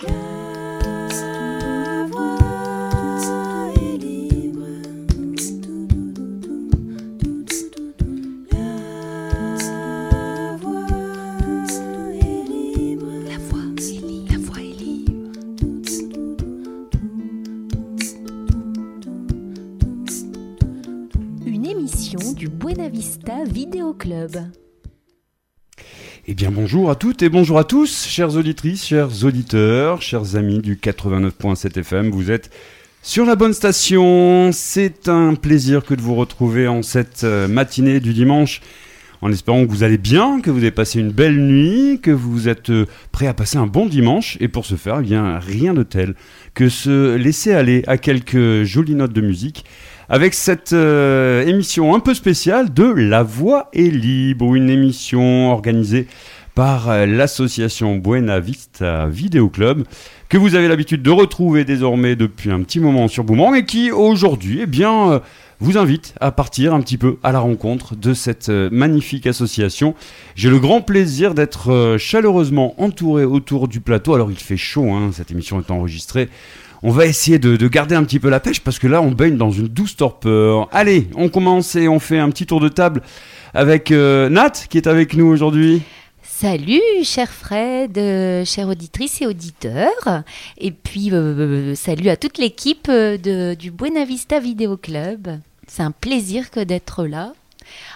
La voix est libre. La voix est libre. La voix est libre. Une émission du Buenavista Vidéo Club. Eh bien bonjour à toutes et bonjour à tous, chères auditrices, chers auditeurs, chers amis du 89.7 FM, vous êtes sur la bonne station. C'est un plaisir que de vous retrouver en cette euh, matinée du dimanche en espérant que vous allez bien, que vous avez passé une belle nuit, que vous êtes euh, prêt à passer un bon dimanche. Et pour ce faire, eh bien, rien de tel que se laisser aller à quelques jolies notes de musique avec cette euh, émission un peu spéciale de La Voix est libre, une émission organisée par euh, l'association Buena Vista Video Club que vous avez l'habitude de retrouver désormais depuis un petit moment sur Boomerang et qui aujourd'hui eh bien euh, vous invite à partir un petit peu à la rencontre de cette magnifique association. J'ai le grand plaisir d'être chaleureusement entouré autour du plateau. Alors il fait chaud, hein, cette émission est enregistrée on va essayer de, garder un petit peu la pêche parce que là, on baigne dans une douce torpeur. Allez, on commence et on fait un petit tour de table avec euh, Nat qui est avec nous aujourd'hui. Salut, cher Fred, euh, chère auditrice et auditeur. Et puis, euh, salut à toute l'équipe du Buena Vista Video Club. C'est un plaisir que d'être là.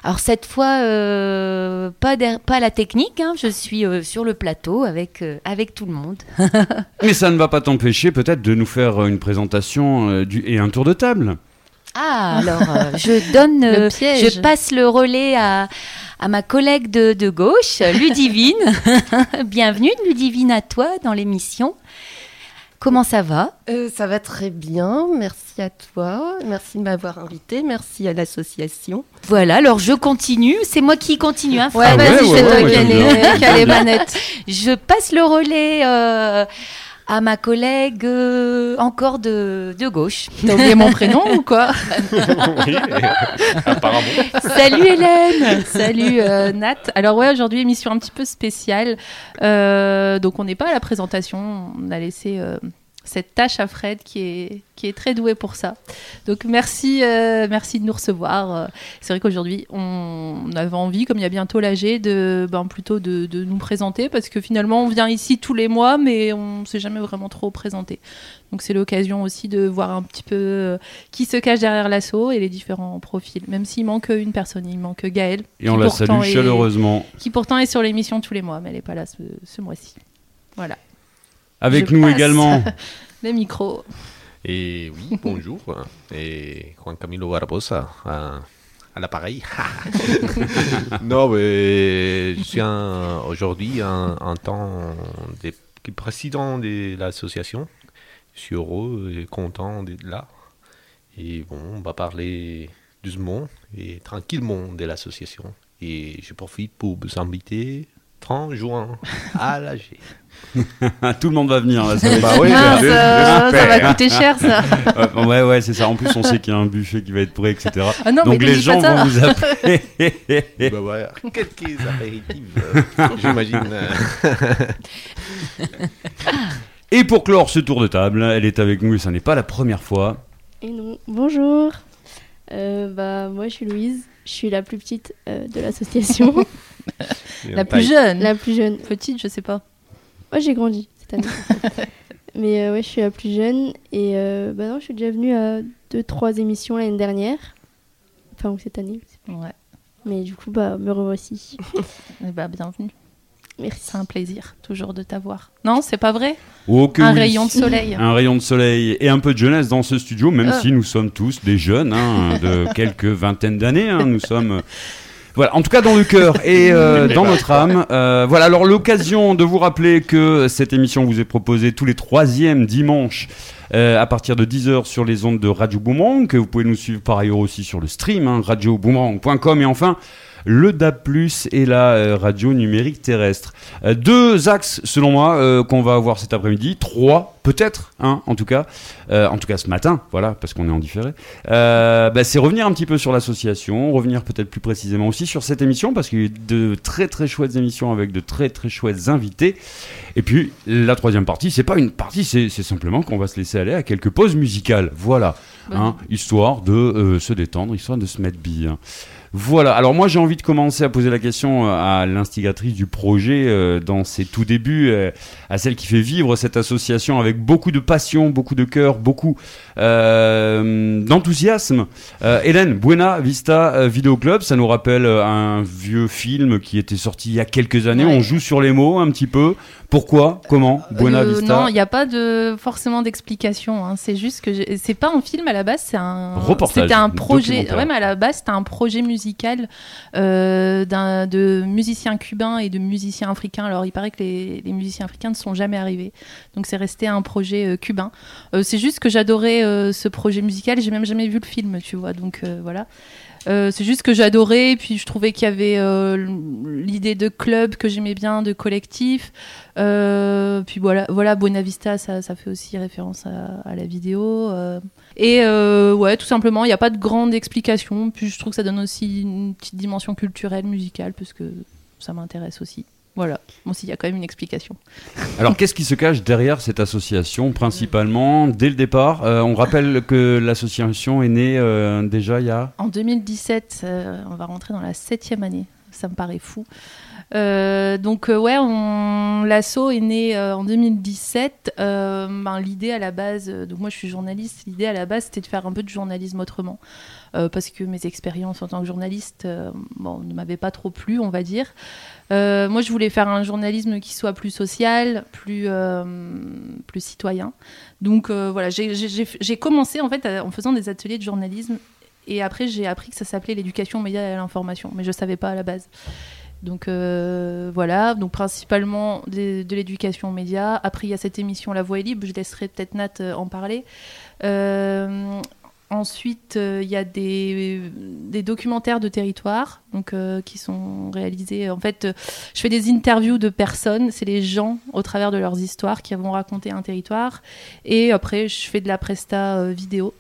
Alors cette fois, euh, pas, pas la technique, hein. je suis euh, sur le plateau avec, euh, avec tout le monde. Mais ça ne va pas t'empêcher peut-être de nous faire une présentation du, et un tour de table. Ah, alors je donne, je passe le relais à, à ma collègue de, de gauche, Ludivine. Bienvenue Ludivine à toi dans l'émission. Comment ça va? Euh, Ça va très bien, merci à toi, merci de m'avoir invité, merci à l'association. Voilà, alors je continue, c'est moi qui continue. Hein, ouais, vas-y, je vais toi les manettes. Je passe le relais euh, à ma collègue euh, encore de, de gauche. T'as oublié mon prénom ou quoi Oui, apparemment. Salut Hélène Salut Nat. Alors ouais, aujourd'hui émission un petit peu spéciale. donc on n'est pas à la présentation, on a laissé cette tâche à Fred qui est, qui est très doué pour ça. Donc merci, euh, merci de nous recevoir. Euh, c'est vrai qu'aujourd'hui, on, avait envie, comme il y a bientôt l'AG, de, ben, plutôt de, de, nous présenter parce que finalement, on vient ici tous les mois, mais on ne s'est jamais vraiment trop présenté. Donc c'est l'occasion aussi de voir un petit peu euh, qui se cache derrière l'assaut et les différents profils. Même s'il manque une personne, il manque Gaëlle. Et on la salue chaleureusement. Qui pourtant est sur l'émission tous les mois, mais elle n'est pas là ce, ce mois-ci. Voilà. Avec nous également. Les micros. Et oui, bonjour. Et Juan Camilo Barbosa à, à l'appareil. non, mais je suis aujourd'hui en, tant que président de l'association. Je suis heureux et content d'être là. Et bon, on va parler doucement et tranquillement de l'association. Et je profite pour vous inviter 30 juin à l'AG. Tout le monde va venir. Là, ça, bah oui, ça, va coûter cher, ça. ouais, ouais, c'est ça. En plus, on sait qu'il y a un buffet qui va être prêt, etc. Ah non, Donc les gens vont vous appeler. bah voilà, quelques apéritifs, euh, j'imagine. et pour clore ce tour de table, elle est avec nous et ça n'est pas la première fois. Et non, bonjour. Euh, bah, moi, je suis Louise. Je suis la plus petite euh, de l'association. La plus jeune La plus jeune. Petite, je sais pas. Moi, j'ai grandi cette année. Mais euh, ouais, je suis la plus jeune. Et euh, bah non, je suis déjà venue à deux, trois émissions l'année dernière. Enfin, cette année. Ouais. Mais du coup, bah, me revoici. Eh bah, bienvenue. Merci. C'est un plaisir, toujours de t'avoir. Non, c'est pas vrai? Oh, Un rayon de soleil. un rayon de soleil et un peu de jeunesse dans ce studio, même ah. si nous sommes tous des jeunes, hein, de quelques vingtaines d'années. Hein, nous sommes voilà, en tout cas dans le cœur et euh, dans notre âme. Euh, voilà, alors l'occasion de vous rappeler que cette émission vous est proposée tous les troisièmes dimanches euh, à partir de 10h sur les ondes de Radio Boomerang, que vous pouvez nous suivre par ailleurs aussi sur le stream, hein, radioboomerang.com et enfin le DAB+, et la euh, radio numérique terrestre. Euh, deux axes, selon moi, euh, qu'on va avoir cet après-midi. Trois, peut-être, hein, en tout cas. En tout cas ce matin, voilà, parce qu'on est en différé. Bah, c'est revenir un petit peu sur l'association, revenir peut-être plus précisément aussi sur cette émission, parce qu'il y a eu de très très chouettes émissions avec de très très chouettes invités. Et puis, la troisième partie, c'est pas une partie, c'est simplement qu'on va se laisser aller à quelques pauses musicales. Voilà. Hein, histoire de euh, se détendre, histoire de se mettre bien. Voilà, alors moi j'ai envie de commencer à poser la question euh, à l'instigatrice du projet euh, dans ses tout débuts, euh, à celle qui fait vivre cette association avec beaucoup de passion, beaucoup de cœur, beaucoup d'enthousiasme. Euh, Hélène, Buena Vista euh, Video Club, ça nous rappelle euh, un vieux film qui était sorti il y a quelques années, Ouais. on joue sur les mots un petit peu. Pourquoi? Comment? Buena Euh, Vista? Non, il n'y a pas de forcément d'explication. hein. C'est juste que j'ai- c'est pas un film à la base, c'est un Reportage, C'était un projet. Ouais, mais à la base, c'était un projet musical euh, d'un de musiciens cubains et de musiciens africains. Alors, il paraît que les, les musiciens africains ne sont jamais arrivés, donc c'est resté un projet euh, cubain. Euh, c'est juste que j'adorais euh, ce projet musical. J'ai même jamais vu le film, tu vois. Donc euh, voilà. Euh, c'est juste que j'adorais, puis je trouvais qu'il y avait l'idée de club que j'aimais bien, de collectif. Puis voilà, voilà Buena Vista, ça, ça fait aussi référence à, à la vidéo. Et ouais, tout simplement, il n'y a pas de grande explication. Puis je trouve que ça donne aussi une petite dimension culturelle, musicale, parce que ça m'intéresse aussi. Voilà. Bon, s'il y a quand même une explication. Alors, qu'est-ce qui se cache derrière cette association, principalement Dès le départ, euh, on rappelle que l'association est née euh, déjà il y a... En 2017, euh, on va rentrer dans la septième année. Ça me paraît fou. Donc ouais, on... l'assaut est né en 2017. Euh, ben, l'idée à la base, donc moi je suis journaliste, l'idée à la base c'était de faire un peu de journalisme autrement, Euh, parce que mes expériences en tant que journaliste, euh, bon, ne m'avaient pas trop plu, on va dire. Euh, moi je voulais faire un journalisme qui soit plus social, plus plus citoyen. Donc voilà, j'ai- commencé en fait en faisant des ateliers de journalisme et après, j'ai appris que ça s'appelait l'éducation aux médias et à l'information, mais je ne savais pas à la base. Donc voilà, donc principalement de, l'éducation aux médias. Après, il y a cette émission La Voix est libre, je laisserai peut-être Nat en parler. Ensuite, euh, il y a des, des documentaires de territoire donc, euh, qui sont réalisés. En fait, euh, je fais des interviews de personnes, c'est les gens au travers de leurs histoires qui vont raconter un territoire. Et après, je fais de la presta vidéo.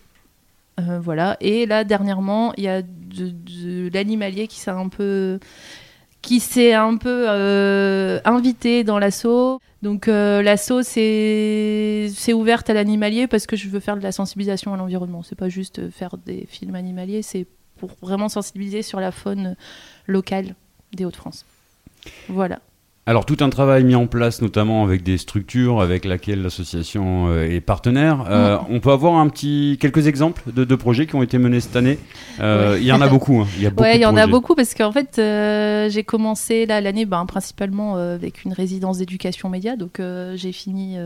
Voilà. Et là, dernièrement, il y a de, de l'animalier qui s'est un peu, qui s'est un peu euh, invité dans l'assaut. Donc euh, l'assaut, c'est ouverte à l'animalier parce que je veux faire de la sensibilisation à l'environnement. C'est pas juste faire des films animaliers, c'est pour vraiment sensibiliser sur la faune locale des Hauts-de-France. Voilà. Alors, tout un travail mis en place, notamment avec des structures avec lesquelles l'association euh, est partenaire. Euh, On peut avoir un petit, quelques exemples de, de projets qui ont été menés cette année? Euh, Il y en a beaucoup. hein. Il y a beaucoup Ouais, de il y en a beaucoup parce qu'en fait, euh, j'ai commencé là l'année ben, principalement avec une résidence d'éducation média. Donc, j'ai fini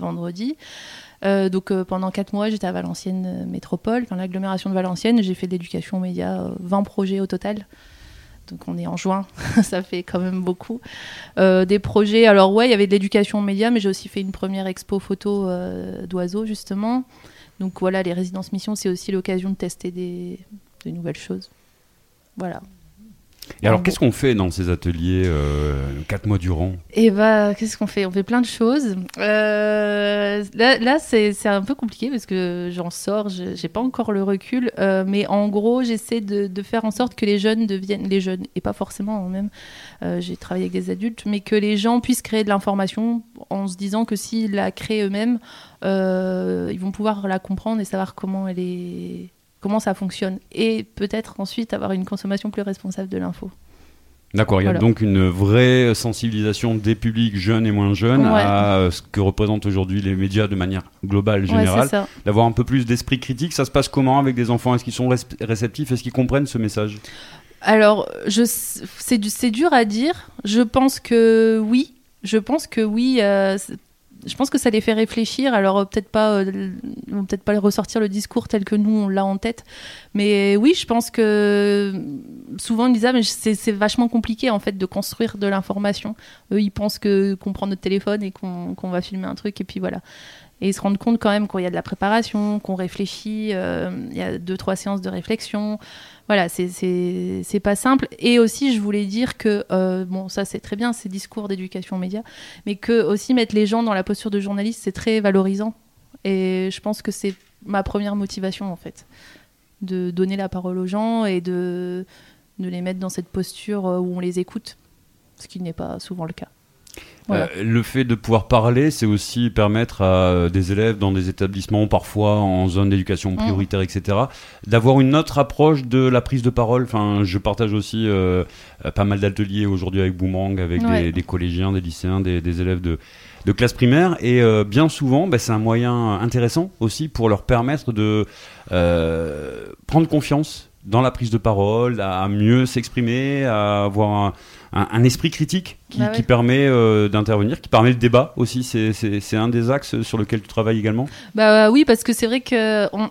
vendredi. Euh, donc, euh, pendant quatre mois, j'étais à Valenciennes Métropole, dans l'agglomération de Valenciennes. J'ai fait de l'éducation média, euh, 20 projets au total. Donc, on est en juin, ça fait quand même beaucoup. Euh, des projets, alors ouais, il y avait de l'éducation média, mais j'ai aussi fait une première expo photo euh, d'oiseaux, justement. Donc, voilà, les résidences missions, c'est aussi l'occasion de tester des nouvelles choses. Voilà. Et alors, En qu'est-ce qu'on fait dans ces ateliers euh, quatre mois durant? Et bah, qu'est-ce qu'on fait? On fait plein de choses. Euh, là, là c'est un peu compliqué parce que j'en sors, je- j'ai pas encore le recul. euh, mais en gros, j'essaie de, de faire en sorte que les jeunes deviennent les jeunes, et pas forcément hein, même. j'ai travaillé avec des adultes, mais que les gens puissent créer de l'information en se disant que s'ils la créent eux-mêmes, ils vont pouvoir la comprendre et savoir comment elle est. Comment ça fonctionne et peut-être ensuite avoir une consommation plus responsable de l'info. D'accord, il y a Voilà. donc une vraie sensibilisation des publics jeunes et moins jeunes Ouais. à euh, ce que représentent aujourd'hui les médias de manière globale, générale. D'avoir un peu plus d'esprit critique. Ça se passe comment avec des enfants? Est-ce qu'ils sont réceptifs? Est-ce qu'ils comprennent ce message? Alors, c'est, du- c'est dur à dire. Je pense que oui. Je pense que oui. euh, je pense que ça les fait réfléchir. Alors, euh, peut-être pas, euh, peut-être pas ressortir le discours tel que nous, on l'a en tête. Mais oui, je pense que souvent, ils disent Ah, mais c'est, vachement compliqué, en fait, de construire de l'information. Eux, ils pensent que, qu'on prend notre téléphone et qu'on, qu'on va filmer un truc, et puis voilà. Et ils se rendent compte quand même qu'il y a de la préparation, qu'on réfléchit, euh, il y a deux, trois séances de réflexion. Voilà, c'est- pas simple. Et aussi, je voulais dire que, euh, bon, ça c'est très bien, ces discours d'éducation aux médias, mais que aussi mettre les gens dans la posture de journaliste, c'est très valorisant. Et je pense que c'est ma première motivation en fait, de donner la parole aux gens et de, de les mettre dans cette posture euh, où on les écoute, ce qui n'est pas souvent le cas. Voilà. Euh, le fait de pouvoir parler, c'est aussi permettre à euh, des élèves dans des établissements, parfois en zone d'éducation Mm. prioritaire, etc., d'avoir une autre approche de la prise de parole. Enfin, je partage aussi euh, pas mal d'ateliers aujourd'hui avec Boomerang, avec des, Ouais. des collégiens, des lycéens, des, des élèves de, de classe primaire. Et euh, bien souvent, bah, c'est un moyen intéressant aussi pour leur permettre de euh, prendre confiance dans la prise de parole, à mieux s'exprimer, à avoir un, un- un esprit critique qui, Bah ouais. qui permet euh, d'intervenir, qui permet le débat aussi. C'est- un des axes sur lequel tu travailles également? Bah oui, parce que c'est vrai que on-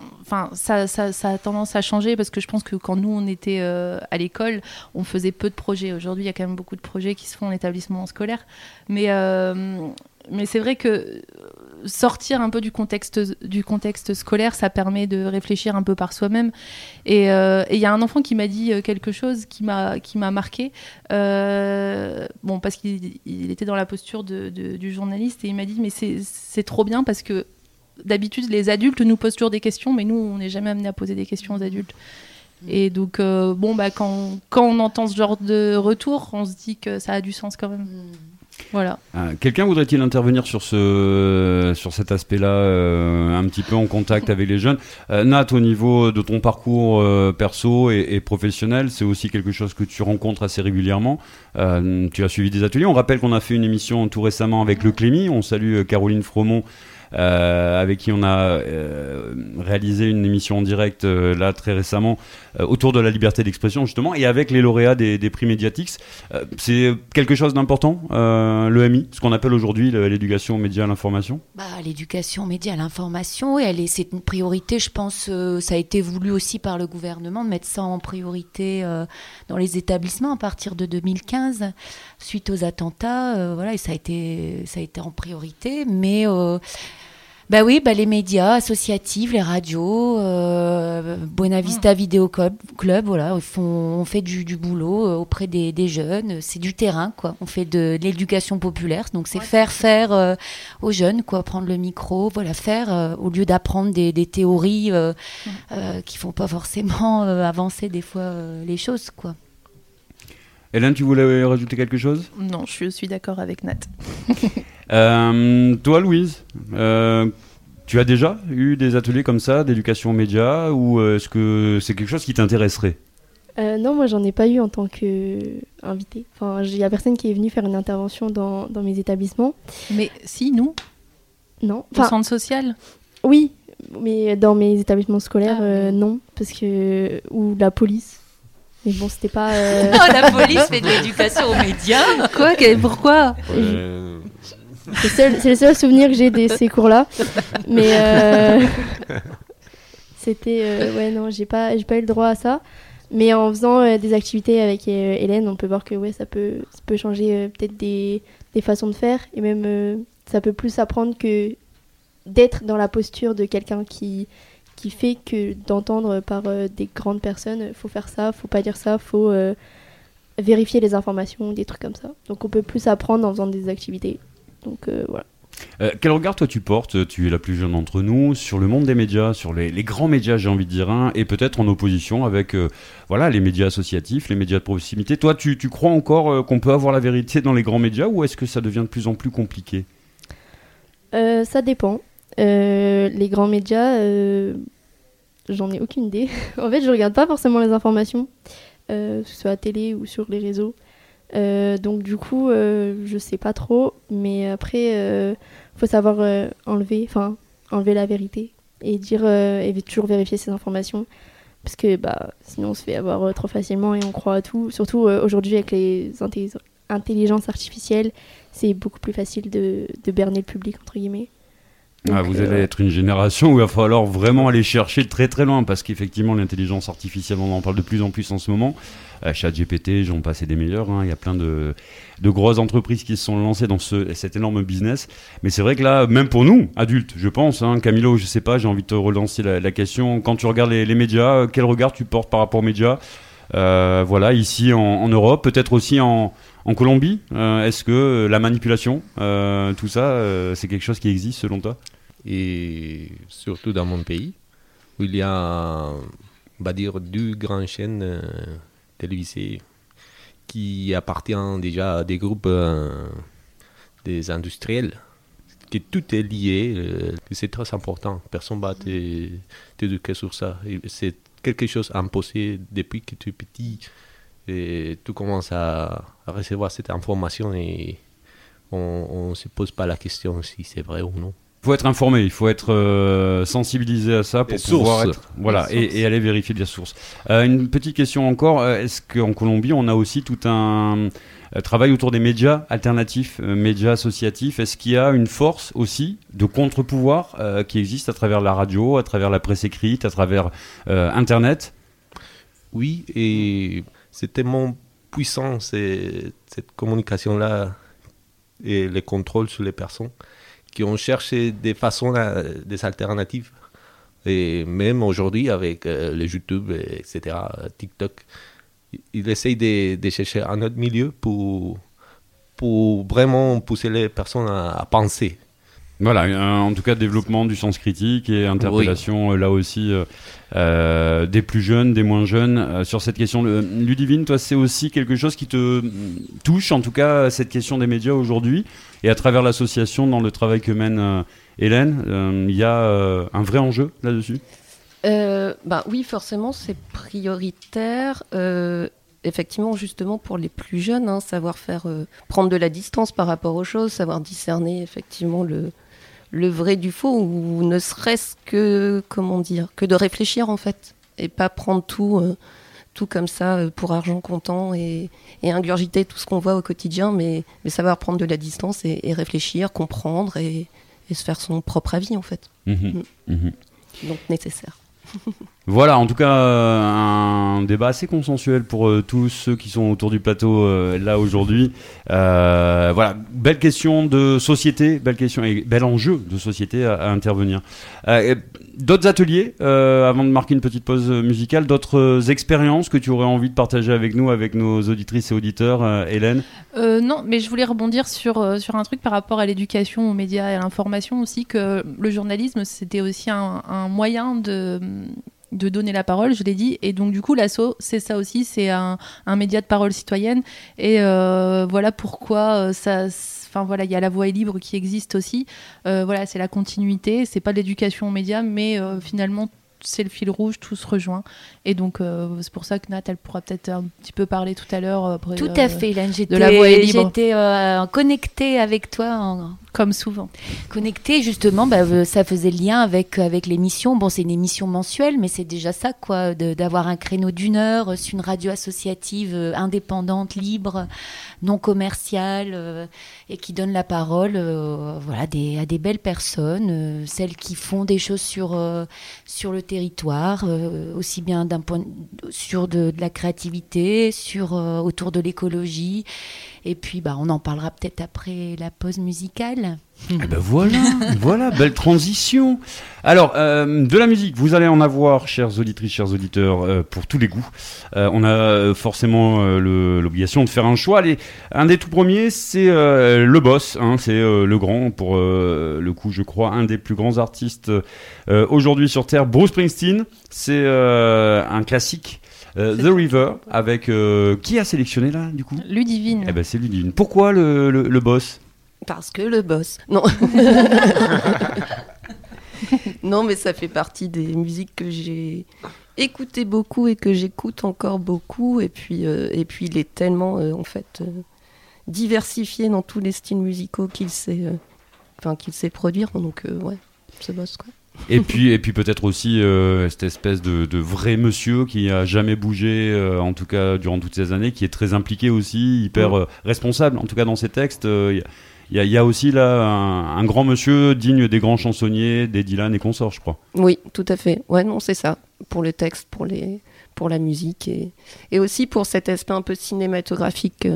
ça, ça, ça a tendance à changer parce que je pense que quand nous on était euh, à l'école, on faisait peu de projets. Aujourd'hui, il y a quand même beaucoup de projets qui se font en établissement scolaire. Mais, euh, mais c'est vrai que sortir un peu du contexte, du contexte scolaire, ça permet de réfléchir un peu par soi-même. Et euh, il y a un enfant qui m'a dit euh, quelque chose qui m'a marqué. Euh, bon, parce qu'il il était dans la posture de, de- du journaliste et il m'a dit mais c'est trop bien parce que d'habitude les adultes nous posent toujours des questions, mais nous on n'est jamais amené à poser des questions aux adultes. Et donc euh, bon bah quand quand on entend ce genre de retour, on se dit que ça a du sens quand même. Euh, Quelqu'un voudrait-il intervenir sur, ce, sur cet aspect-là, euh, un petit peu en contact avec les jeunes? Euh, Nat, au niveau de ton parcours euh, perso et, professionnel, c'est aussi quelque chose que tu rencontres assez régulièrement. Euh, tu as suivi des ateliers. On rappelle qu'on a fait une émission tout récemment avec le Clémy. On salue Caroline Fromont. Euh, avec qui on a euh, réalisé une émission en direct euh, là très récemment autour de la liberté d'expression justement et avec les lauréats des, prix Mediatix. Euh, c'est quelque chose d'important, l'EMI, ce qu'on appelle aujourd'hui l'éducation aux médias à l'information? Bah, l'éducation aux médias, à l'information, oui, c'est une priorité, je pense, ça a été voulu aussi par le gouvernement de mettre ça en priorité dans les établissements à partir de 2015, suite aux attentats, voilà, et ça a été, ça a été en priorité, mais bah oui, bah les médias associatifs, les radios, euh, Buena Vista Vidéo Club, Club, voilà, ils font, on fait du, du boulot euh, auprès des, des jeunes. C'est du terrain, quoi. On fait de, de l'éducation populaire, donc c'est faire faire euh, aux jeunes, quoi, prendre le micro, voilà, faire euh, au lieu d'apprendre des, des théories euh, euh, qui font pas forcément euh, avancer des fois euh, les choses, quoi. Hélène, tu voulais rajouter quelque chose? Non, je suis d'accord avec Nat. Euh, Toi, Louise, euh, tu as déjà eu des ateliers comme ça d'éducation aux médias ou euh, est-ce que c'est quelque chose qui t'intéresserait? Euh, non, moi j'en ai pas eu en tant qu'invité. Enfin, il y a personne qui est venu faire une intervention dans, dans mes établissements. Mais si nous, Non. au Enfin, centre social, oui, mais dans mes établissements scolaires, Ah, euh, oui. non, parce que ou la police. Mais bon, c'était pas. euh, Oh, la police fait de l'éducation aux médias. quoi que- Pourquoi c'est le seul souvenir que j'ai de ces cours-là. Mais euh, c'était euh, ouais non, j'ai pas pas eu le droit à ça. Mais en faisant euh, des activités avec euh, Hélène, on peut voir que ouais, ça peut ça peut changer euh, peut-être des, des façons de faire et même euh, ça peut plus apprendre que d'être dans la posture de quelqu'un qui qui fait que d'entendre par euh, des grandes personnes, euh, faut faire ça, faut pas dire ça, faut euh, vérifier les informations, des trucs comme ça. Donc on peut plus apprendre en faisant des activités. Donc voilà. Euh, quel regard toi tu portes, tu es la plus jeune d'entre nous, sur le monde des médias, sur les, les grands médias j'ai envie de dire, hein, et peut-être en opposition avec euh, voilà, les médias associatifs, les médias de proximité. Toi tu, tu crois encore euh, qu'on peut avoir la vérité dans les grands médias ou est-ce que ça devient de plus en plus compliqué? Ça dépend. Euh, les grands médias, euh, j'en ai aucune idée. en fait, je regarde pas forcément les informations, euh, que ce soit à télé ou sur les réseaux. Donc du coup, je sais pas trop. Mais après, faut savoir enlever, enfin enlever la vérité et dire et toujours vérifier ces informations. Parce que bah, sinon on se fait avoir trop facilement et on croit à tout. Surtout aujourd'hui avec les intelli- intelligences artificielles, c'est beaucoup plus facile de, de berner le public entre guillemets. Ah, vous euh, allez être une génération où il va falloir vraiment aller chercher très très loin parce qu'effectivement l'intelligence artificielle on en parle de plus en plus en ce moment. Euh, ChatGPT, j'en passais des meilleurs. hein. Il y a plein de, de grosses entreprises qui se sont lancées dans ce, cet énorme business. Mais c'est vrai que là, même pour nous, adultes, je pense, hein, Camilo, je sais pas, j'ai envie de te relancer la, la question. Quand tu regardes les, les médias, euh, quel regard tu portes par rapport aux médias? Euh, Voilà, ici en, en Europe, peut-être aussi en, en Colombie. Euh, Est-ce que la manipulation, euh, tout ça, euh, c'est quelque chose qui existe selon toi? Et surtout dans mon pays, où il y a, on va dire, deux grandes chaînes euh, télévisées qui appartiennent déjà à des groupes euh, des industriels, que tout est lié, euh, c'est très important. Personne ne va t'éduquer sur ça. C'est quelque chose imposé depuis que tu es petit. Et tu commences à, à recevoir cette information et on ne se pose pas la question si c'est vrai ou non. Il faut être informé, il faut être euh, sensibilisé à ça pour Les pouvoir être voilà Les et, et aller vérifier les sources. Euh, une petite question encore euh, est-ce qu'en Colombie on a aussi tout un euh, travail autour des médias alternatifs, euh, médias associatifs? Est-ce qu'il y a une force aussi de contre-pouvoir qui existe à travers la radio, à travers la presse écrite, à travers Internet? Oui, et c'est tellement puissant cette communication-là et le contrôle sur les personnes qui ont cherché des façons, là, des alternatives. Et même aujourd'hui, avec euh, les YouTube, et etc., TikTok, ils essayent de, de chercher un autre milieu pour, pour vraiment pousser les personnes à, à penser. Voilà, euh, en tout cas développement du sens critique et interpellation euh, là aussi euh, euh, des plus jeunes, des moins jeunes euh, sur cette question. Ludivine, toi c'est aussi quelque chose qui te touche, en tout cas cette question des médias aujourd'hui et à travers l'association dans le travail que mène euh, Hélène, euh, il y a euh, un vrai enjeu là-dessus? Bah oui, forcément, c'est prioritaire. effectivement, justement, pour les plus jeunes, hein, savoir faire prendre de la distance par rapport aux choses, savoir discerner effectivement le, vrai du faux, ou ne serait-ce que, comment dire, que de réfléchir en fait, et pas prendre tout, tout comme ça euh, pour argent comptant et, et ingurgiter tout ce qu'on voit au quotidien, mais, mais savoir prendre de la distance et, et réfléchir, comprendre et, et se faire son propre avis en fait. Mhm. Mhm. Donc nécessaire. Voilà, en tout cas, euh, un débat assez consensuel pour euh, tous ceux qui sont autour du plateau euh, là aujourd'hui. Voilà, belle question de société, belle question et bel enjeu de société à, intervenir. D'autres ateliers, avant de marquer une petite pause musicale, d'autres expériences que tu aurais envie de partager avec nous, avec nos auditrices et auditeurs, Hélène? Non, mais je voulais rebondir sur, sur un truc par rapport à l'éducation, aux médias et à l'information aussi, que le journalisme, c'était aussi un moyen de, de donner la parole, je l'ai dit. Et donc, du coup, l'ASSO, c'est ça aussi, c'est un, un média de parole citoyenne. Et euh, voilà pourquoi euh, ça. Enfin voilà, il y a la voix est libre qui existe aussi. Euh, voilà, c'est la continuité. C'est pas de l'éducation aux médias, mais euh, finalement c'est le fil rouge, tout se rejoint. Et donc euh, c'est pour ça que Nat, elle pourra peut-être un petit peu parler tout à l'heure. Tout euh, à fait, Hélène. J'étais, j'étais euh, connectée avec toi en, Comme souvent. Connecté, justement, bah, euh, ça faisait le lien avec, avec l'émission. Bon, c'est une émission mensuelle, mais c'est déjà ça, quoi, d'avoir un créneau d'une heure euh, sur une radio associative euh, indépendante, libre, non commerciale, euh, et qui donne la parole euh, voilà, à des belles personnes, euh, celles qui font des choses sur, euh, sur le territoire, euh, aussi bien d'un point sur de, de la créativité, sur, euh, autour de l'écologie. Et puis, bah, on en parlera peut-être après la pause musicale. Eh ben voilà, voilà, belle transition. Alors, euh, de la musique, vous allez en avoir, chères auditrices, chers auditeurs, euh, pour tous les goûts. Euh, on a forcément l'obligation de faire un choix. Allez, un des tout premiers, c'est le boss, hein, c'est le grand, pour le coup, je crois, un des plus grands artistes aujourd'hui sur Terre, Bruce Springsteen. C'est un classique. Euh, The River, avec euh, qui a sélectionné là, du coup? Ludivine. Eh ben c'est Ludivine. Pourquoi le, le, le boss? Parce que le boss. Non. non, mais ça fait partie des musiques que j'ai écoutées beaucoup et que j'écoute encore beaucoup. Et puis, euh, et puis il est tellement, euh, en fait, euh, diversifié dans tous les styles musicaux qu'il sait, euh, enfin, qu'il sait produire. Donc, euh, ouais, ce boss, quoi. Et puis, et puis peut-être aussi euh, cette espèce de, de vrai monsieur qui a jamais bougé, euh, en tout cas durant toutes ces années, qui est très impliqué aussi, hyper euh, responsable, en tout cas dans ses textes. Il y a- y, y aussi là un, un grand monsieur digne des grands chansonniers, des Dylan et consorts, je crois. Oui, tout à fait. Ouais, non, c'est ça. Pour le texte, pour, les, pour la musique et, et aussi pour cet aspect un peu cinématographique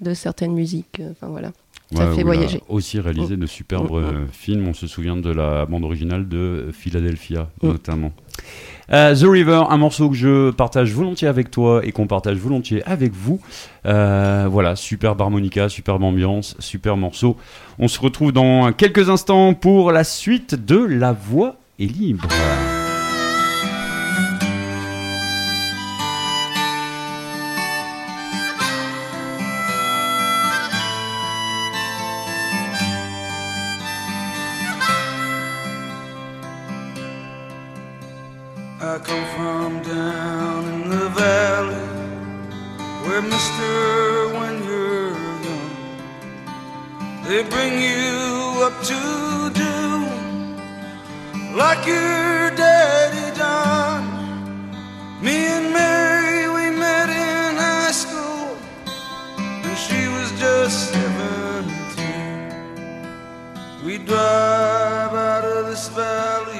de certaines musiques. Enfin voilà, ça Ouais, fait il a voyager. aussi réalisé de superbes Mm, mm. euh, films. On se souvient de la bande originale de Philadelphia, Mm. notamment. Euh, The River, un morceau que je partage volontiers avec toi et qu'on partage volontiers avec vous. Euh, voilà, superbe harmonica, superbe ambiance, super morceau. On se retrouve dans quelques instants pour la suite de La Voix est libre. They bring you up to do like your daddy done. Me and Mary, we met in high school, and she was just 17. We drive out of this valley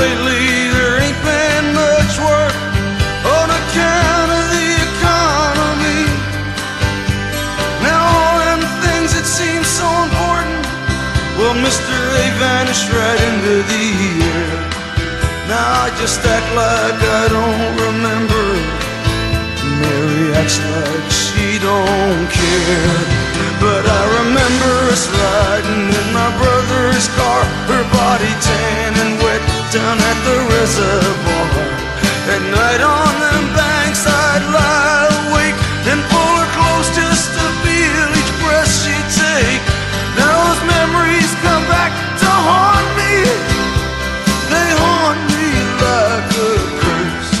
lately there ain't been much work on account of the economy. Now all them things that seem so important, well, Mister, they vanished right into the air. Now I just act like I don't remember. Mary acts like she don't care. But I remember us riding in my brother's car, her body tan and down at the reservoir. At night on the banks, I'd lie awake and pull her close just to feel each breath she'd take. Now those memories come back to haunt me. They haunt me like a curse.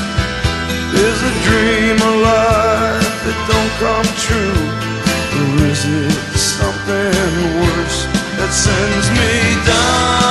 Is a dream alive that don't come true? Or is it something worse that sends me down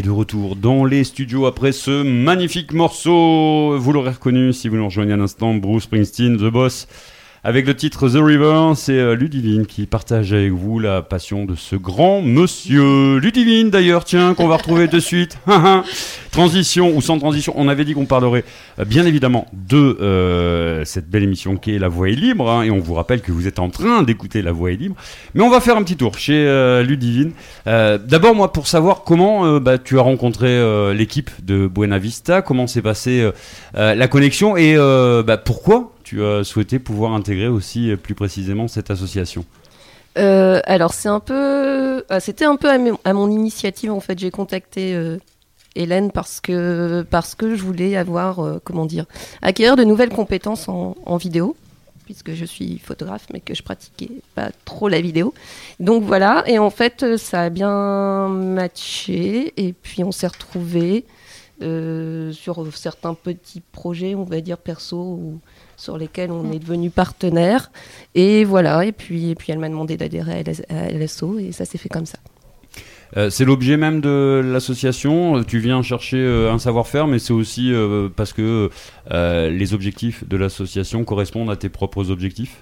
est de retour dans les studios après ce magnifique morceau. Vous l'aurez reconnu si vous nous rejoignez à l'instant, Bruce Springsteen, The Boss. Avec le titre The River, c'est euh, Ludivine qui partage avec vous la passion de ce grand monsieur. Ludivine d'ailleurs, tiens, qu'on va retrouver de suite. transition ou sans transition, on avait dit qu'on parlerait euh, bien évidemment de euh, cette belle émission qui est La Voix est libre. hein, et on vous rappelle que vous êtes en train d'écouter La Voix est libre. Mais on va faire un petit tour chez euh, Ludivine. D'abord, moi, pour savoir comment bah, tu as rencontré l'équipe de Buena Vista, comment s'est passée la connexion et bah, pourquoi tu as souhaité pouvoir intégrer aussi euh, plus précisément cette association. Euh, alors c'est un peu, ah, c'était un peu à, mon- initiative en fait. J'ai contacté euh, Hélène parce que parce que je voulais avoir, comment dire, acquérir de nouvelles compétences en, vidéo, puisque je suis photographe, mais que je pratiquais pas trop la vidéo. Donc voilà. Et en fait, ça a bien matché. Et puis on s'est retrouvés sur certains petits projets, on va dire perso, ou sur lesquels on est devenus partenaires. Et voilà, et puis, et puis elle m'a demandé d'adhérer à LS à LSO et ça s'est fait comme ça. Euh, c'est l'objet même de l'association. Euh, Tu viens chercher euh, un savoir-faire, mais c'est aussi euh, parce que les objectifs de l'association correspondent à tes propres objectifs?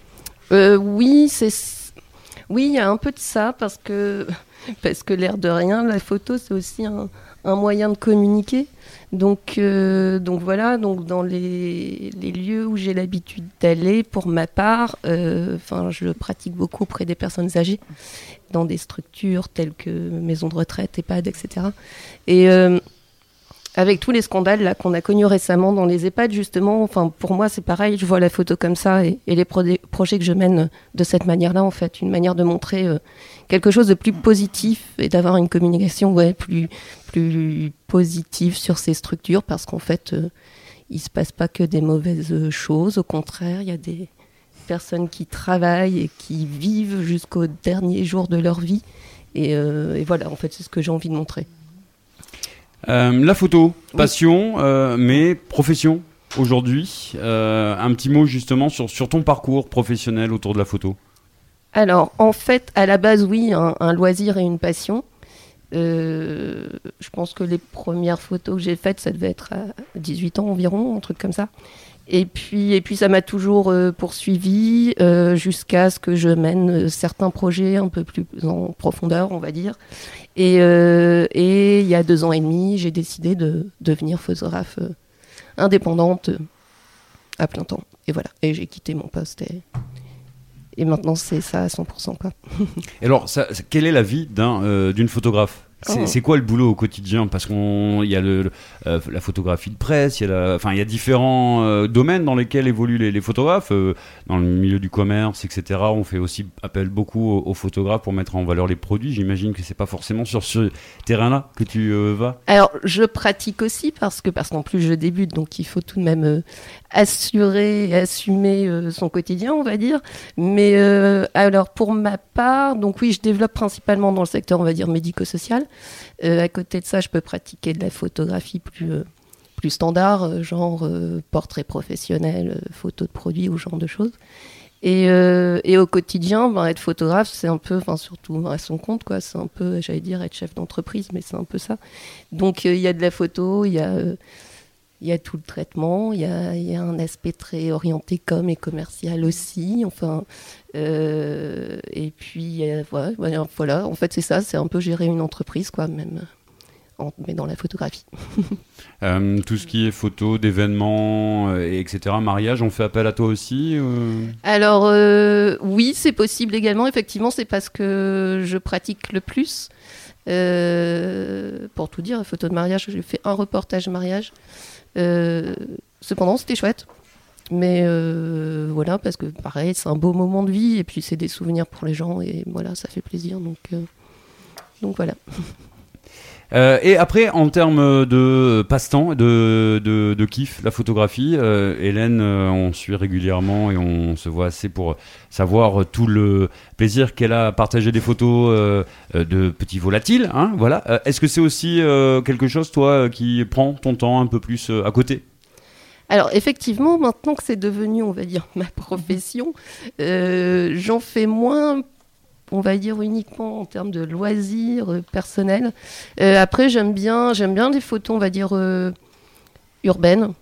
Oui, c'est oui, il y a un peu de ça parce que parce que l'air de rien, la photo c'est aussi un, un moyen de communiquer. Donc euh, donc voilà, donc dans les, les lieux où j'ai l'habitude d'aller, pour ma part, euh, enfin je pratique beaucoup auprès des personnes âgées, dans des structures telles que maisons de retraite, EHPAD, etc. Et avec tous les scandales là qu'on a connus récemment dans les EHPAD, justement, enfin pour moi c'est pareil, je vois la photo comme ça et, les pro- projets que je mène de cette manière-là, en fait, une manière de montrer euh, quelque chose de plus positif et d'avoir une communication ouais, plus, plus positive sur ces structures parce qu'en fait, euh, il se passe pas que des mauvaises choses, au contraire, il y a des personnes qui travaillent et qui vivent jusqu'au dernier jour de leur vie. Et, euh, et voilà, en fait, c'est ce que j'ai envie de montrer. Euh, la photo, passion, euh, mais profession aujourd'hui. Euh, un petit mot justement sur, sur ton parcours professionnel autour de la photo. Alors, en fait, à la base, oui, un, un loisir et une passion. Euh, je pense que les premières photos que j'ai faites, ça devait être à 18 ans environ, un truc comme ça. Et puis, et puis ça m'a toujours euh, poursuivi euh, jusqu'à ce que je mène certains projets un peu plus en profondeur, on va dire. Et, euh, et il y a deux ans et demi, j'ai décidé de devenir photographe euh, indépendante euh, à plein temps. Et voilà. Et j'ai quitté mon poste. Et, maintenant, c'est ça à 100%. Quoi. Et alors, ça- quelle est la vie d'un, d'une photographe? C'est, Oh. c'est quoi le boulot au quotidien Parce qu'il y a le, le- euh, la photographie de presse, il y a, la- enfin, il y a différents euh, domaines dans lesquels évoluent les, les photographes. euh, dans le milieu du commerce, etc. On fait aussi appel beaucoup aux, aux photographes pour mettre en valeur les produits. J'imagine que c'est pas forcément sur ce terrain-là que tu vas. Alors, je pratique aussi parce que parce qu'en plus je débute, donc il faut tout de même assurer, et assumer son quotidien, on va dire. Mais alors pour ma part, donc oui, je développe principalement dans le secteur, on va dire médico-social. Euh, à côté de ça, je peux pratiquer de la photographie plus euh, plus standard, euh, genre portrait professionnel, photo de produits ou genre de choses. Et, et au quotidien, ben, être photographe, c'est un peu, enfin surtout à son compte, quoi. C'est un peu, j'allais dire, être chef d'entreprise, mais c'est un peu ça. Donc il y a de la photo, il y a, il y a tout le traitement, il y a, y a un aspect très orienté com et commercial aussi. Enfin, euh, et puis voilà, en fait c'est ça, c'est un peu gérer une entreprise, quoi, même, en- mais dans la photographie. Euh, tout ce qui est photo d'événements, euh, et etc. Mariage, on fait appel à toi aussi Alors oui, c'est possible également. Effectivement, c'est parce que je pratique le plus. Pour tout dire, photo de mariage, j'ai fait un reportage mariage. Cependant, c'était chouette. Mais euh, voilà, parce que pareil, c'est un beau moment de vie et puis c'est des souvenirs pour les gens et voilà, ça fait plaisir. Donc, euh, voilà. Euh, et après, en termes de passe-temps, de, kiff, la photographie, Hélène, on suit régulièrement et on se voit assez pour savoir tout le plaisir qu'elle a à partager des photos de petits volatiles. Hein, voilà. Est-ce que c'est aussi quelque chose, toi, qui prend ton temps un peu plus à côté? Alors effectivement, maintenant que c'est devenu, on va dire, ma profession, euh, j'en fais moins on va dire uniquement en termes de loisirs euh, personnels. Euh, après, j'aime bien, j'aime bien des photos, on va dire urbaines.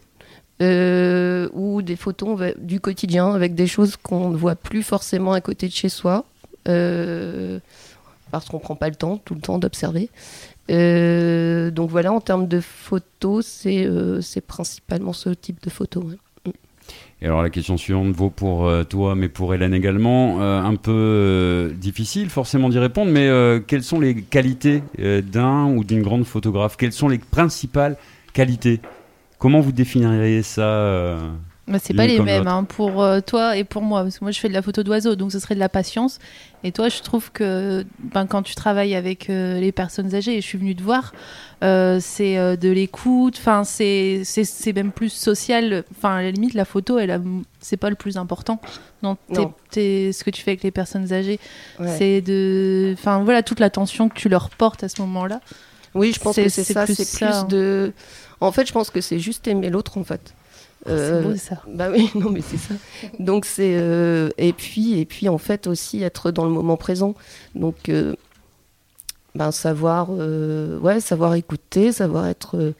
ou des photos du quotidien avec des choses qu'on ne voit plus forcément à côté de chez soi parce qu'on prend pas le temps tout le temps d'observer Euh, donc voilà en termes de photos c'est euh, principalement ce type de photos. Et alors la question suivante vaut pour euh, toi, mais pour Hélène également. Un peu difficile forcément d'y répondre, mais quelles sont les qualités d'un ou d'une grande photographe? Quelles sont les principales qualités? Comment vous définiriez ça Bah, c'est pas les mêmes hein, pour euh, toi et pour moi parce que moi je fais de la photo d'oiseaux donc ce serait de la patience et toi je trouve que ben, quand tu travailles avec euh, les personnes âgées et je suis venue te voir euh, c'est euh, de l'écoute enfin c'est c'est c'est même plus social enfin à la limite la photo elle c'est pas le plus important dans tes- Non. tes- ce que tu fais avec les personnes âgées Ouais. c'est de enfin voilà toute l'attention que tu leur portes à ce moment là Oui, je pense que c'est ça. plus C'est plus hein. de. En fait, je pense que c'est juste aimer l'autre, en fait. Euh, c'est beau ça Bah oui, non, mais c'est ça. Donc c'est euh, et puis et puis en fait aussi être dans le moment présent. Donc euh, ben savoir euh, ouais savoir écouter, savoir être euh,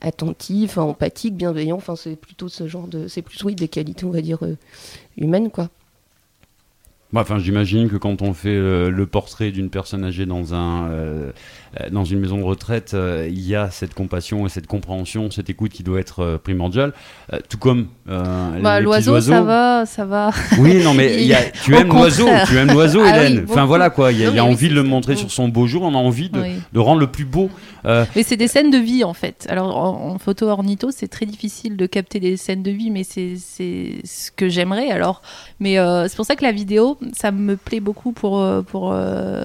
attentif, empathique, bienveillant. Enfin c'est plutôt ce genre de c'est oui des qualités on va dire euh, humaines quoi. Bah, Enfin, j'imagine que quand on fait euh, le portrait d'une personne âgée dans un euh, euh, dans une maison de retraite, euh, il y a cette compassion et cette compréhension, cette écoute qui doit être euh, primordiale. Euh, tout comme euh, bah, l'oiseau ça va ça va Oui, non, mais il y a- tu aimes l'oiseau, tu aimes l'oiseau, Ah oui, Hélène. enfin voilà quoi, il y a, Non, il y a mais oui, envie de le montrer oui. sur son beau jour, on a envie de, de rendre le plus beau. Euh, Mais c'est des scènes de vie en fait. Alors en, en photo ornitho, c'est très difficile de capter des scènes de vie, mais c'est ce que j'aimerais alors. Mais euh, c'est pour ça que la vidéo, ça me plaît beaucoup pour euh, pour euh,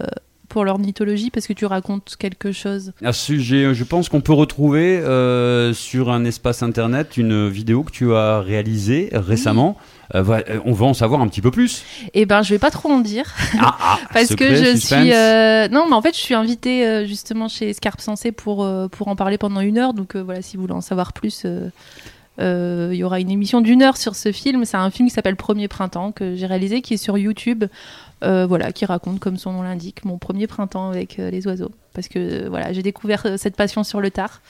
pour l'ornithologie parce que tu racontes quelque chose? à ce sujet, je pense qu'on peut retrouver euh, sur un espace internet une vidéo que tu as réalisée récemment. Euh, euh, on va en savoir un petit peu plus. Et ben je vais pas trop en dire Ah, ah, parce secret, que je suspense. suis euh, non mais en fait je suis invitée euh, justement chez Scarpe Sensé pour euh, pour en parler pendant une heure. Donc euh, voilà si vous voulez en savoir plus. euh, euh, il y aura une émission d'une heure sur ce film. C'est un film qui s'appelle Premier Printemps que j'ai réalisé, qui est sur YouTube, euh, voilà, qui raconte, comme son nom l'indique, mon premier printemps avec euh, les oiseaux. Parce que euh, voilà, j'ai découvert cette passion sur le tard.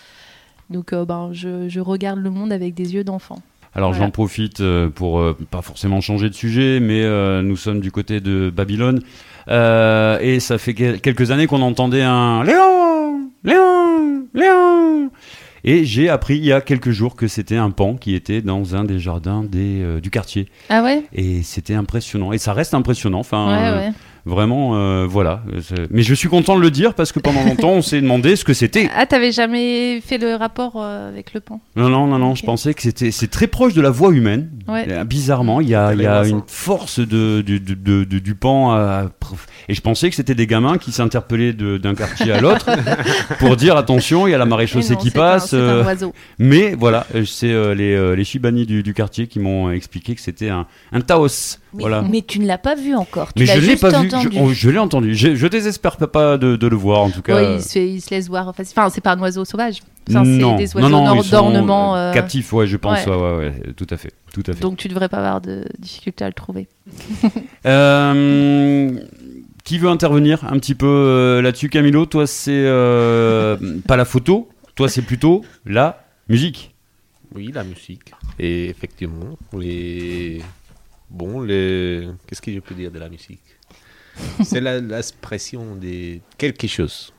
Donc ben, je, je regarde le monde avec des yeux d'enfant. Alors Voilà. j'en profite pour euh, pas forcément changer de sujet, mais euh, nous sommes du côté de Babylone Euh, et ça fait quel- quelques années qu'on entendait un Léon, Léon, Léon. Et j'ai appris il y a quelques jours que c'était un pan qui était dans un des jardins des, euh, du quartier. Ah ouais? Et c'était impressionnant. Et ça reste impressionnant. Enfin, Ouais, euh, ouais. Vraiment, euh, voilà. Mais je suis content de le dire parce que pendant longtemps, on s'est demandé ce que c'était. Ah, t'avais jamais fait le rapport euh, avec le pan Non, non, non, non. Je pensais que c'était, c'est très proche de la voix humaine. Ouais. Euh, Bizarrement, il y a, il y a une force de, de, de, de- de- du pan. à- et je pensais que c'était des gamins qui s'interpellaient de- d'un quartier à l'autre pour dire attention, il y a la marée Mais chaussée non, qui c'est un- passe. C'est euh, un oiseau. mais voilà, c'est euh, les, euh, les Shibani du, du quartier qui m'ont expliqué que c'était un, un Taos. Mais, voilà. mais tu ne l'as pas vu encore. Tu Mais l'as je l'ai juste pas vu. Je, oh, je l'ai entendu. Je, je désespère pas de, de le voir en tout cas. Ouais, il, se, fait- il se laisse voir. Enfin, c'est pas un oiseau sauvage. Enfin, non, c'est des oiseaux non, non, d'ornement. euh, captifs, ouais, je pense. ouais. Ouais, ouais, ouais, tout à fait, tout à fait. donc tu devrais pas avoir de difficulté à le trouver. Euh, qui veut intervenir un petit peu euh, là-dessus, Camilo? Toi, c'est euh, pas la photo. Toi, c'est plutôt la musique. Oui, la musique. Et effectivement, les... Bon, les... qu'est-ce que je peux dire de la musique? C'est la- l'expression de quelque chose.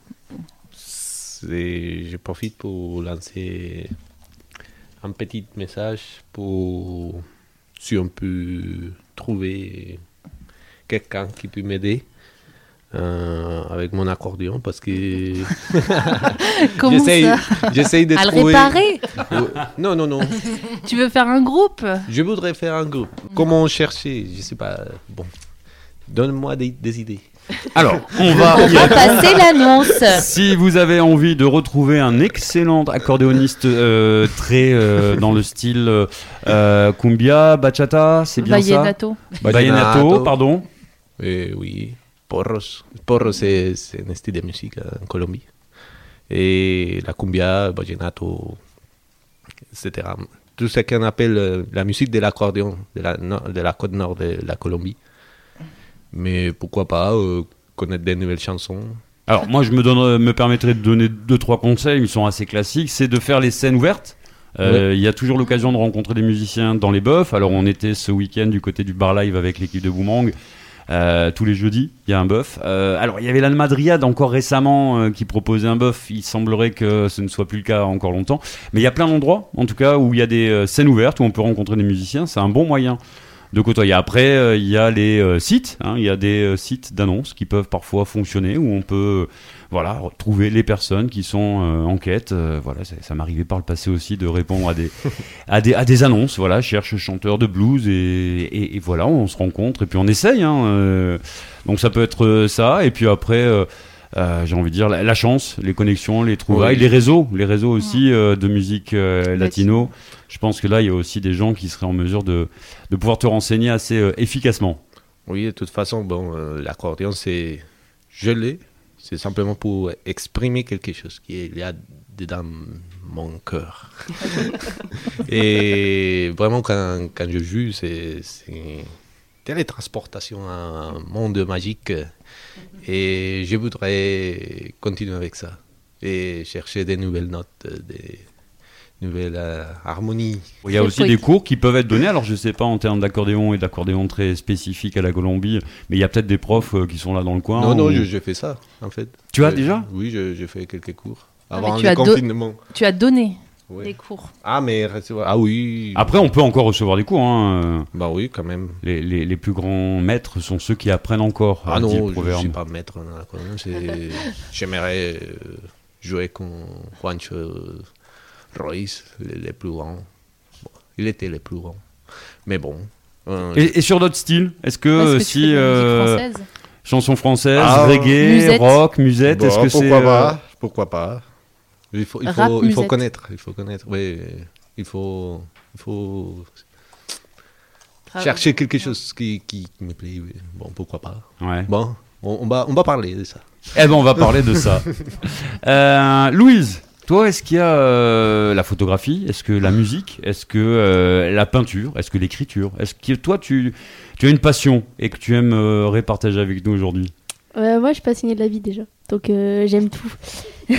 Je profite pour lancer un petit message pour si on peut trouver quelqu'un qui peut m'aider euh, avec mon accordéon parce que j'essaye de À le trouver réparer? Ouais. non non non Tu veux faire un groupe? Je voudrais faire un groupe. Comment chercher? Je sais pas. Bon, donne-moi des, des idées. Alors, on va. On va passer l'annonce. Si vous avez envie de retrouver un excellent accordéoniste euh, très euh, dans le style euh, cumbia, bachata, c'est bien Vallenato. ça Vallenato, pardon. Eh oui, porros. Porros, c'est c'est un style de musique en Colombie. Et la cumbia, vallenato, etc. Tout ce qu'on appelle la musique de l'accordéon de la, de la côte nord de la Colombie. Mais pourquoi pas euh, connaître des nouvelles chansons. Alors moi je me donne, me permettrai de donner deux trois conseils, ils sont assez classiques, c'est de faire les scènes ouvertes. Euh, Il y a toujours l'occasion de rencontrer des musiciens dans les bœufs. Alors on était ce week-end du côté du bar live avec l'équipe de Boomerang. Euh, tous les jeudis, il y a un bœuf. Euh, alors, il y avait l'Almadriade encore récemment euh, qui proposait un bœuf. Il semblerait que ce ne soit plus le cas encore longtemps. Mais il y a plein d'endroits, en tout cas, où il y a des euh, scènes ouvertes, où on peut rencontrer des musiciens. C'est un bon moyen de côtoyer. Après, euh, il y a les euh, sites. hein. Il y a des euh, sites d'annonces qui peuvent parfois fonctionner, où on peut voilà, trouver les personnes qui sont euh, en quête. Euh, voilà, ça, ça m'arrivait par le passé aussi de répondre à des, à des, à des annonces. Voilà, je cherche chanteur de blues et, et, et voilà, on se rencontre et puis on essaye. Hein, euh, donc ça peut être ça. Et puis après, j'ai envie de dire la, la chance, les connexions, les trouvailles, Oui. les réseaux, les réseaux aussi euh, de musique euh, latino. Je pense que là, il y a aussi des gens qui seraient en mesure de, de pouvoir te renseigner assez euh, efficacement. Oui, de toute façon, bon, euh, l'accordéon, c'est. Je l'ai. C'est simplement pour exprimer quelque chose qui est là dans mon cœur. Et vraiment, quand, quand je joue, c'est. c'est télétransportation à un monde magique. Et je voudrais continuer avec ça. Et chercher des nouvelles notes, euh, des nouvelles euh, harmonies. Il y a aussi des cours qui peuvent être donnés. Alors, je sais pas en termes d'accordéon et d'accordéon très spécifique à la Colombie, mais il y a peut-être des profs euh, qui sont là dans le coin. non, non, je, je fais ça, en fait. Tu as déjà? Oui, je fais quelques cours. Ah, Avant tu le as confinement. Tu as donné Ouais. des cours. Ah, mais ah oui. Après, on peut encore recevoir des cours. Hein. euh, Bah oui, quand même. Les, les, les plus grands maîtres sont ceux qui apprennent encore. Ah le non, je ne suis pas maître c'est- J'aimerais euh, jouer comme Juancho Royce, les, les plus grands. Bon, il était les plus grands. Mais bon. euh, Et, et sur d'autres styles, est-ce que, Est-ce que euh, tu si euh, française? chanson française, Ah, reggae, musette. rock, musette, bon, est-ce que c'est pourquoi euh, pas Pourquoi pas Il faut, il faut, il faut connaître. Il faut connaître. Oui, il faut, il faut chercher quelque chose qui, qui me plaît. oui. Bon, pourquoi pas Ouais. Bon, on, on va, on va parler de ça. Eh ben, on va parler de ça. Euh, Louise, toi, est-ce qu'il y a euh, la photographie? Est-ce que la musique? Est-ce que euh, la peinture? Est-ce que l'écriture? Est-ce que toi, tu, tu as une passion et que tu aimes euh, répartager avec nous aujourd'hui? Euh, moi, je suis passionnée de la vie déjà. Donc, euh, j'aime tout.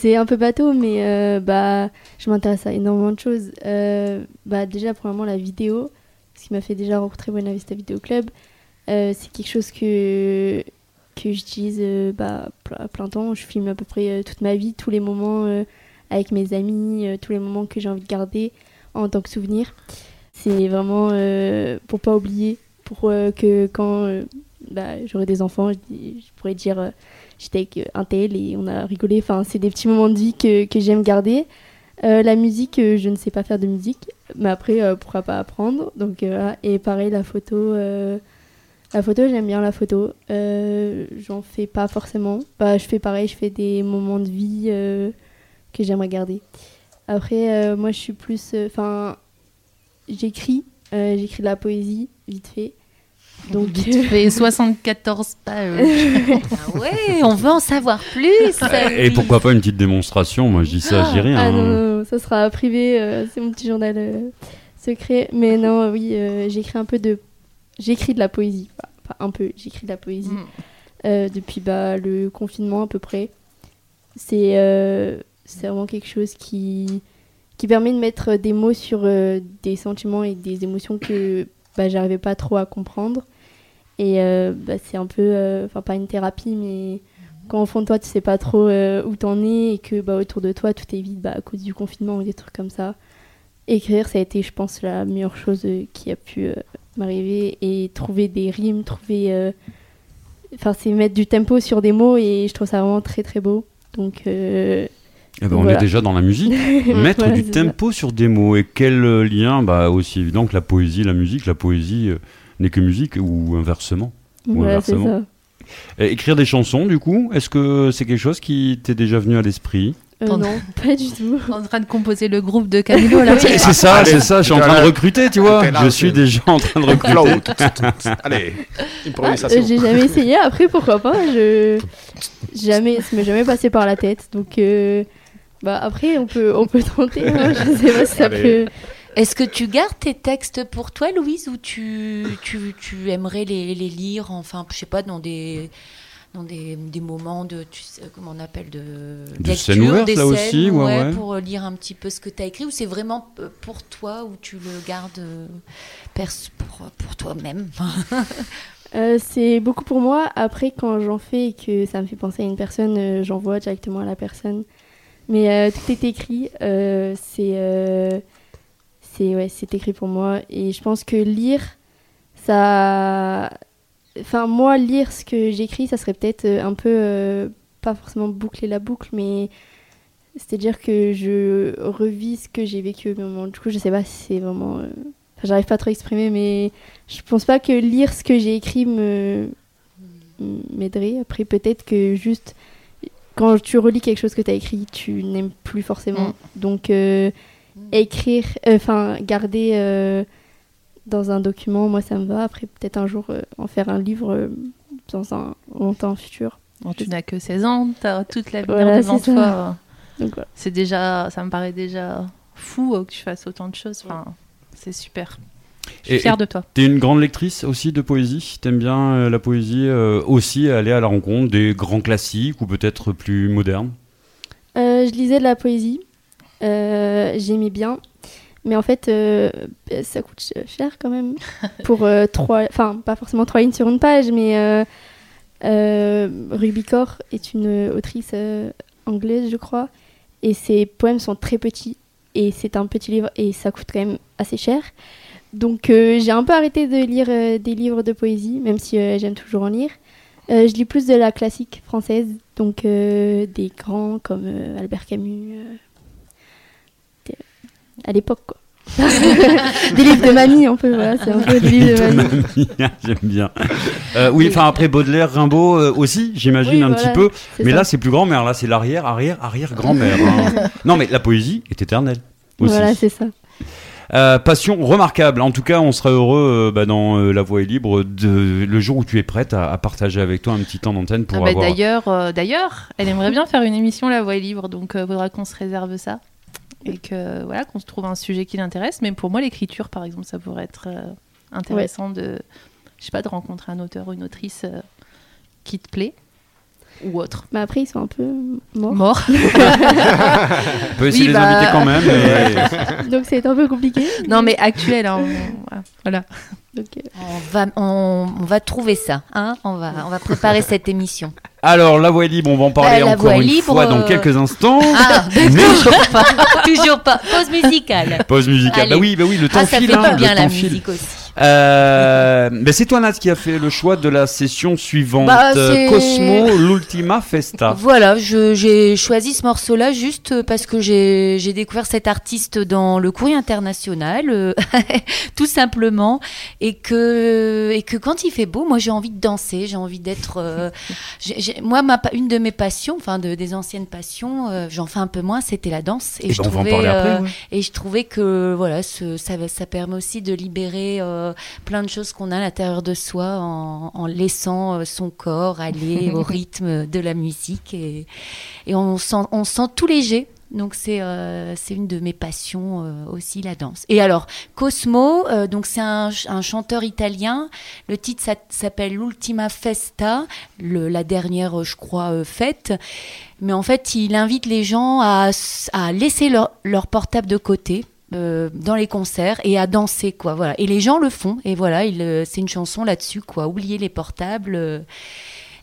c'est un peu bateau, mais euh, bah, je m'intéresse à énormément de choses. Euh, bah, déjà, premièrement, la vidéo, ce qui m'a fait déjà rencontrer Buena Vista Video Club. Euh, c'est quelque chose que, que j'utilise euh, bah, à plein temps. Je filme à peu près toute ma vie, tous les moments avec mes amis, tous les moments que j'ai envie de garder en tant que souvenir. C'est vraiment pour pas oublier, pour que quand bah, j'aurai des enfants, je, pourrais dire j'étais avec euh, un tel et on a rigolé. Enfin, c'est des petits moments de vie que, que j'aime garder. Euh, la musique, euh, je ne sais pas faire de musique, mais après, pourquoi pas apprendre. Donc. Et pareil, la photo, la photo, j'aime bien la photo. J'en fais pas forcément. Bah, je fais pareil, je fais des moments de vie que j'aimerais garder. Après, moi, je suis plus. Enfin, j'écris. j'écris de la poésie, vite fait. Donc, Tu fais 74 pages. Ah ouais, on veut en savoir plus. Et pourquoi pas une petite démonstration Moi, je dis ça, je dis rien. Ah non, hein. non, non, ça sera privé, euh, c'est mon petit journal euh, secret. Mais non, euh, oui, euh, j'écris un peu de. J'écris de la poésie. Enfin, pas un peu, j'écris de la poésie. Mm. euh, depuis bah, le confinement à peu près. C'est euh, c'est vraiment quelque chose qui, qui permet de mettre des mots sur euh, des sentiments et des émotions que bah, j'arrivais pas trop à comprendre. Et euh, bah, c'est un peu, euh, enfin pas une thérapie, mais quand au fond de toi tu sais pas trop euh, où t'en es et que bah, autour de toi tout est vide bah, à cause du confinement ou des trucs comme ça. Écrire, ça a été, je pense, la meilleure chose qui a pu m'arriver. Et trouver des rimes, trouver Enfin, c'est mettre du tempo sur des mots et je trouve ça vraiment très très beau. Donc, Eh ben, on Voilà. est déjà dans la musique. Mettre Voilà, du ça. tempo sur des mots. Et quel lien bah, Aussi évident que la poésie, la musique. La poésie n'est que musique ou inversement. Ou voilà, c'est inversement. ça. Et écrire des chansons, du coup, est-ce que c'est quelque chose qui t'est déjà venu à l'esprit Euh, non, pas du tout. en train de composer le groupe de Camilo là. C'est ça, c'est ça, je suis en train de recruter, tu vois. Là, Je suis déjà en train de recruter. Allez, Ah, improvisation. euh, J'ai jamais essayé. Après, pourquoi pas Je jamais, ça m'est jamais passé par la tête. Donc, euh, bah après, on peut, on peut tenter. hein. Je sais pas si ça Allez. peut. Est-ce que tu gardes tes textes pour toi, Louise, ou tu, tu, tu aimerais les, les lire, enfin, je sais pas, dans des dans des, des moments de, tu sais, comment on appelle, de, De lecture, scène ouverte, des là scènes, aussi, ouais, ouais. pour lire un petit peu ce que tu as écrit, ou c'est vraiment pour toi, ou tu le gardes euh, pour, pour toi-même? Euh, c'est beaucoup pour moi. Après, quand j'en fais et que ça me fait penser à une personne, euh, j'envoie directement à la personne. Mais euh, tout est écrit. euh, c'est euh, c'est ouais, c'est écrit pour moi. Et je pense que lire, ça. Enfin, moi, lire ce que j'écris, ça serait peut-être euh, un peu. euh, pas forcément boucler la boucle, mais. C'est-à-dire que je revis ce que j'ai vécu au moment. Du coup, je sais pas si c'est vraiment. euh, Enfin, j'arrive pas trop à exprimer, mais je pense pas que lire ce que j'ai écrit me m'aiderait. Après, peut-être que juste quand tu relis quelque chose que tu as écrit, tu n'aimes plus forcément. Mm. Donc, euh, écrire, euh, enfin, garder euh, dans un document, moi, ça me va. Après, peut-être un jour euh, en faire un livre euh, dans un longtemps futur. Bon, tu n'as que 16 ans, tu as toute la vie Voilà, devant toi. Voilà. C'est déjà, ça me paraît déjà fou que tu fasses autant de choses. Enfin, c'est super. Je suis Et- fière de toi. T'es une grande lectrice aussi de poésie? T'aimes bien euh, la poésie euh, aussi aller à la rencontre des grands classiques ou peut-être plus modernes? Euh, je lisais de la poésie. Euh, J'aimais bien. Mais en fait, euh, ça coûte ch- cher quand même. Pour euh, trois. Enfin, pas forcément trois lignes sur une page, mais euh, Ruby Kaur est une autrice anglaise, je crois. Et ses poèmes sont très petits. Et c'est un petit livre et ça coûte quand même assez cher. Donc j'ai un peu arrêté de lire des livres de poésie, même si j'aime toujours en lire. Je lis plus de la classique française, donc des grands comme Albert Camus, à l'époque quoi. des livres de mamie un peu, voilà, c'est un peu des livres de mamie. J'aime bien. Euh, oui, enfin après Baudelaire, Rimbaud euh, aussi, j'imagine Oui, un voilà, petit peu. c'est Mais ça. là, c'est plus grand-mère. Là, c'est l'arrière, arrière, arrière grand-mère. hein. non, mais la poésie est éternelle. Aussi. Voilà, c'est ça. Euh, passion remarquable. En tout cas, on serait heureux euh, bah, dans euh, La Voix est libre de, le jour où tu es prête à, à partager avec toi un petit temps d'antenne pour Ah bah, avoir. D'ailleurs, euh, d'ailleurs, elle aimerait bien faire une émission La Voix est libre, donc il faudra qu'on se réserve ça et que voilà qu'on se trouve un sujet qui l'intéresse. Mais pour moi, l'écriture, par exemple, ça pourrait être euh, intéressant de, je sais pas, de rencontrer un auteur ou une autrice euh, qui te plaît ou autre. Mais après, ils sont un peu morts. Mort. On peut essayer Oui, de les bah. inviter quand même. mais- Donc c'est un peu compliqué. non, mais actuel. hein, on- voilà. Euh, on va, on, on va trouver ça, hein on, va, on va préparer cette émission. Alors, La Voix est libre, on va en parler Bah, encore une libre, fois dans euh, quelques instants. Ah, Mais- toujours pas, toujours pas. Pause musicale. Pause musicale. Allez. Bah oui, bah oui, le temps Ah, ça file. fait hein, le bien la file. musique aussi. Euh, mais c'est toi Nat qui a fait le choix de la session suivante. Bah, Euh, Cosmo, l'Ultima Festa. Voilà, j'ai choisi ce morceau-là juste parce que j'ai découvert cet artiste dans le courrier international, euh, tout simplement, et que, et que quand il fait beau, moi j'ai envie de danser, j'ai envie d'être. euh, moi, ma, une de mes passions, enfin de, des anciennes passions, euh, j'en fais un peu moins, c'était la danse. Eh je ben, trouvais, parler après. ouais. Et je trouvais que voilà, ce- ça, ça permet aussi de libérer euh, plein de choses qu'on a à l'intérieur de soi en, en laissant euh, son corps aller au rythme de la musique et, et on sent on se sent tout léger. Donc c'est euh, une de mes passions euh, aussi la danse. Et alors Cosmo, euh, donc c'est un, ch- un chanteur italien. Le titre s'appelle l'Ultima Festa, le- la dernière euh, je crois euh, fête. Mais en fait il invite les gens à, laisser leur, leur portable de côté euh, dans les concerts et à danser quoi voilà. Et les gens le font et voilà il, euh, c'est une chanson là-dessus quoi oublier les portables euh,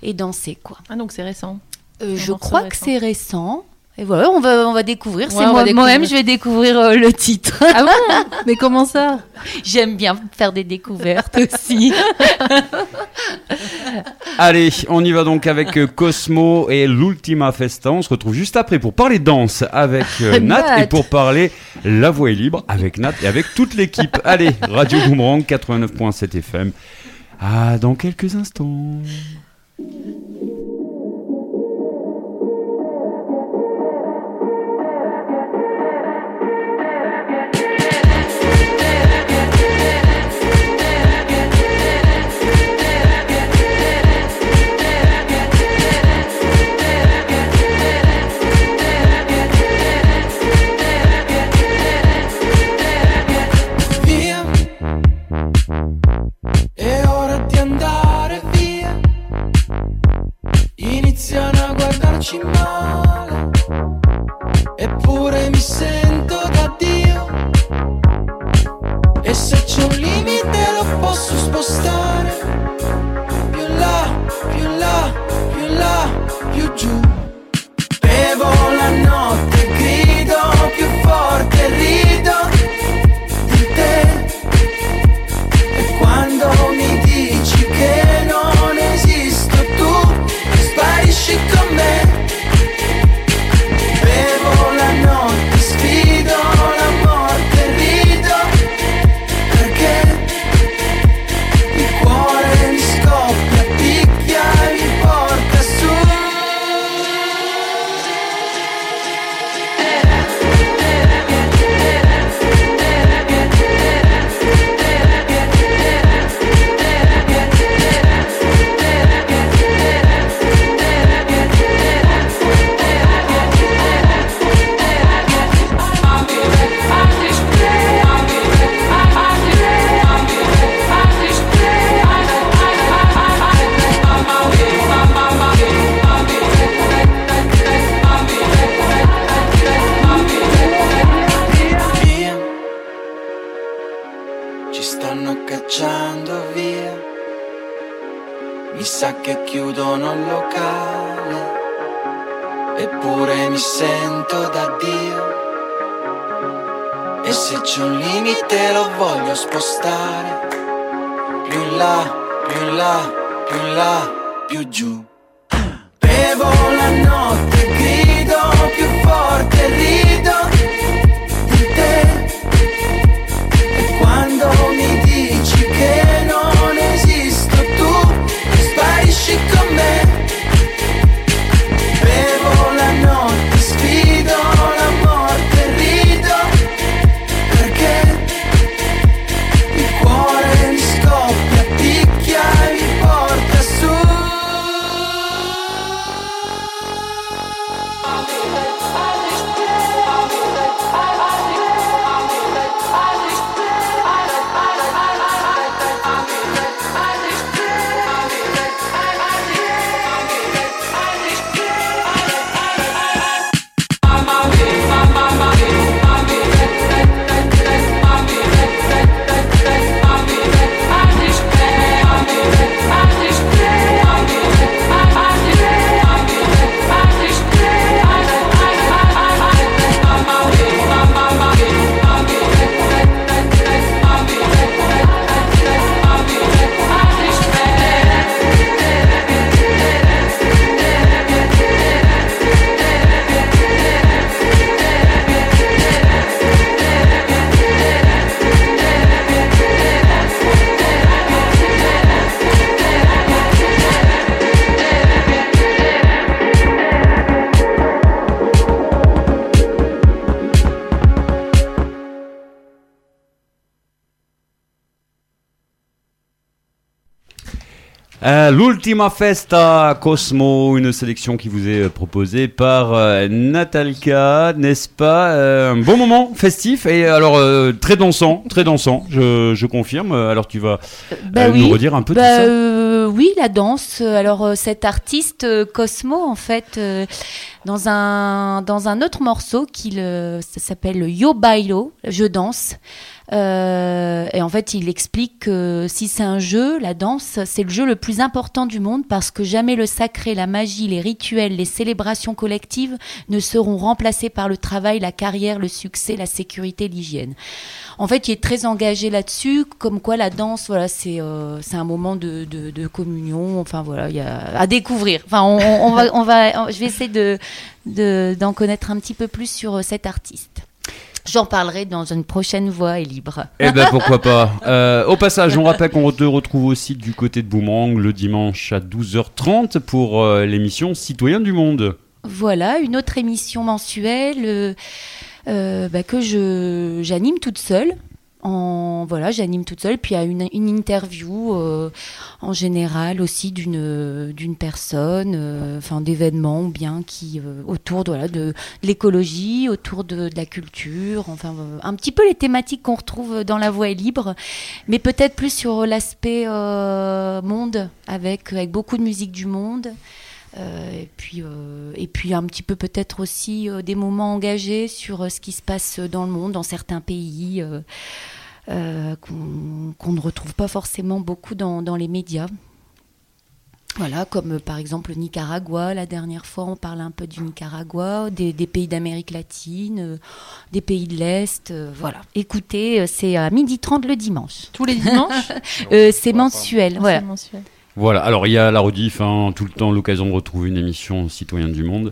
et danser quoi. Ah donc c'est récent. Je crois que c'est récent et voilà on va on va découvrir Ouais, c'est on va moi moi-même je vais découvrir euh, le titre Ah bon Mais comment ça? J'aime bien faire des découvertes aussi Allez, on y va donc avec euh, Cosmo et l'Ultima Festa. On se retrouve juste après pour parler danse avec euh, Nat, Nat. et pour parler La Voix est libre avec Nat et avec toute l'équipe. Allez, Radio Boomerang 89.7 FM. Ah, dans quelques instants. farci male. Eppure mi sento da Dio. E se c'è un limite lo posso spostare. Più là, più là, più là, più giù. L'Ultima Festa Cosmo, une sélection qui vous est euh, proposée par euh, Natalka, n'est-ce pas Euh, Un bon moment festif et alors euh, très dansant, très dansant, je, je confirme. Alors tu vas Bah euh, nous oui. redire un peu Bah, tout ça oui, la danse. Alors cet artiste Cosmo, en fait, dans un dans un autre morceau qui s'appelle Yo Bailo, je danse. Euh, et en fait, il explique que si c'est un jeu, la danse, c'est le jeu le plus important du monde parce que jamais le sacré, la magie, les rituels, les célébrations collectives ne seront remplacés par le travail, la carrière, le succès, la sécurité, l'hygiène. En fait, il est très engagé là-dessus, comme quoi la danse, voilà, c'est euh, c'est un moment de, de, de communion. Enfin voilà, il y a à découvrir. Enfin, on, va, on va, je vais essayer de de- d'en connaître un petit peu plus sur euh, cet artiste. J'en parlerai dans une prochaine voix et libre. Eh ben pourquoi pas. Euh, au passage, on rappelle qu'on te retrouve aussi du côté de Boomerang le dimanche à 12h30 pour euh, l'émission Citoyens du Monde. Voilà, une autre émission mensuelle euh, euh, bah, que je j'anime toute seule. Voilà, j'anime toute seule. Puis il y a une, interview euh, en général aussi d'une personne, euh, enfin d'événements bien qui euh, autour de, l'écologie, autour de, la culture, enfin un petit peu les thématiques qu'on retrouve dans La Voix est libre, mais peut-être plus sur l'aspect monde avec beaucoup de musique du monde. Euh, et, puis, euh, et puis un petit peu peut-être aussi euh, des moments engagés sur euh, ce qui se passe dans le monde, dans certains pays, euh, euh, qu'on ne retrouve pas forcément beaucoup dans, dans les médias. Voilà, comme euh, par exemple le Nicaragua, la dernière fois on parlait un peu du Nicaragua, des, des pays d'Amérique latine, euh, des pays de l'Est, euh, voilà. Écoutez, c'est à 12h30 le dimanche. Tous les dimanches Euh, c'est mensuel, voilà. C'est mensuel. Voilà, alors il y a la rediff, hein, tout le temps l'occasion de retrouver une émission Citoyens du Monde.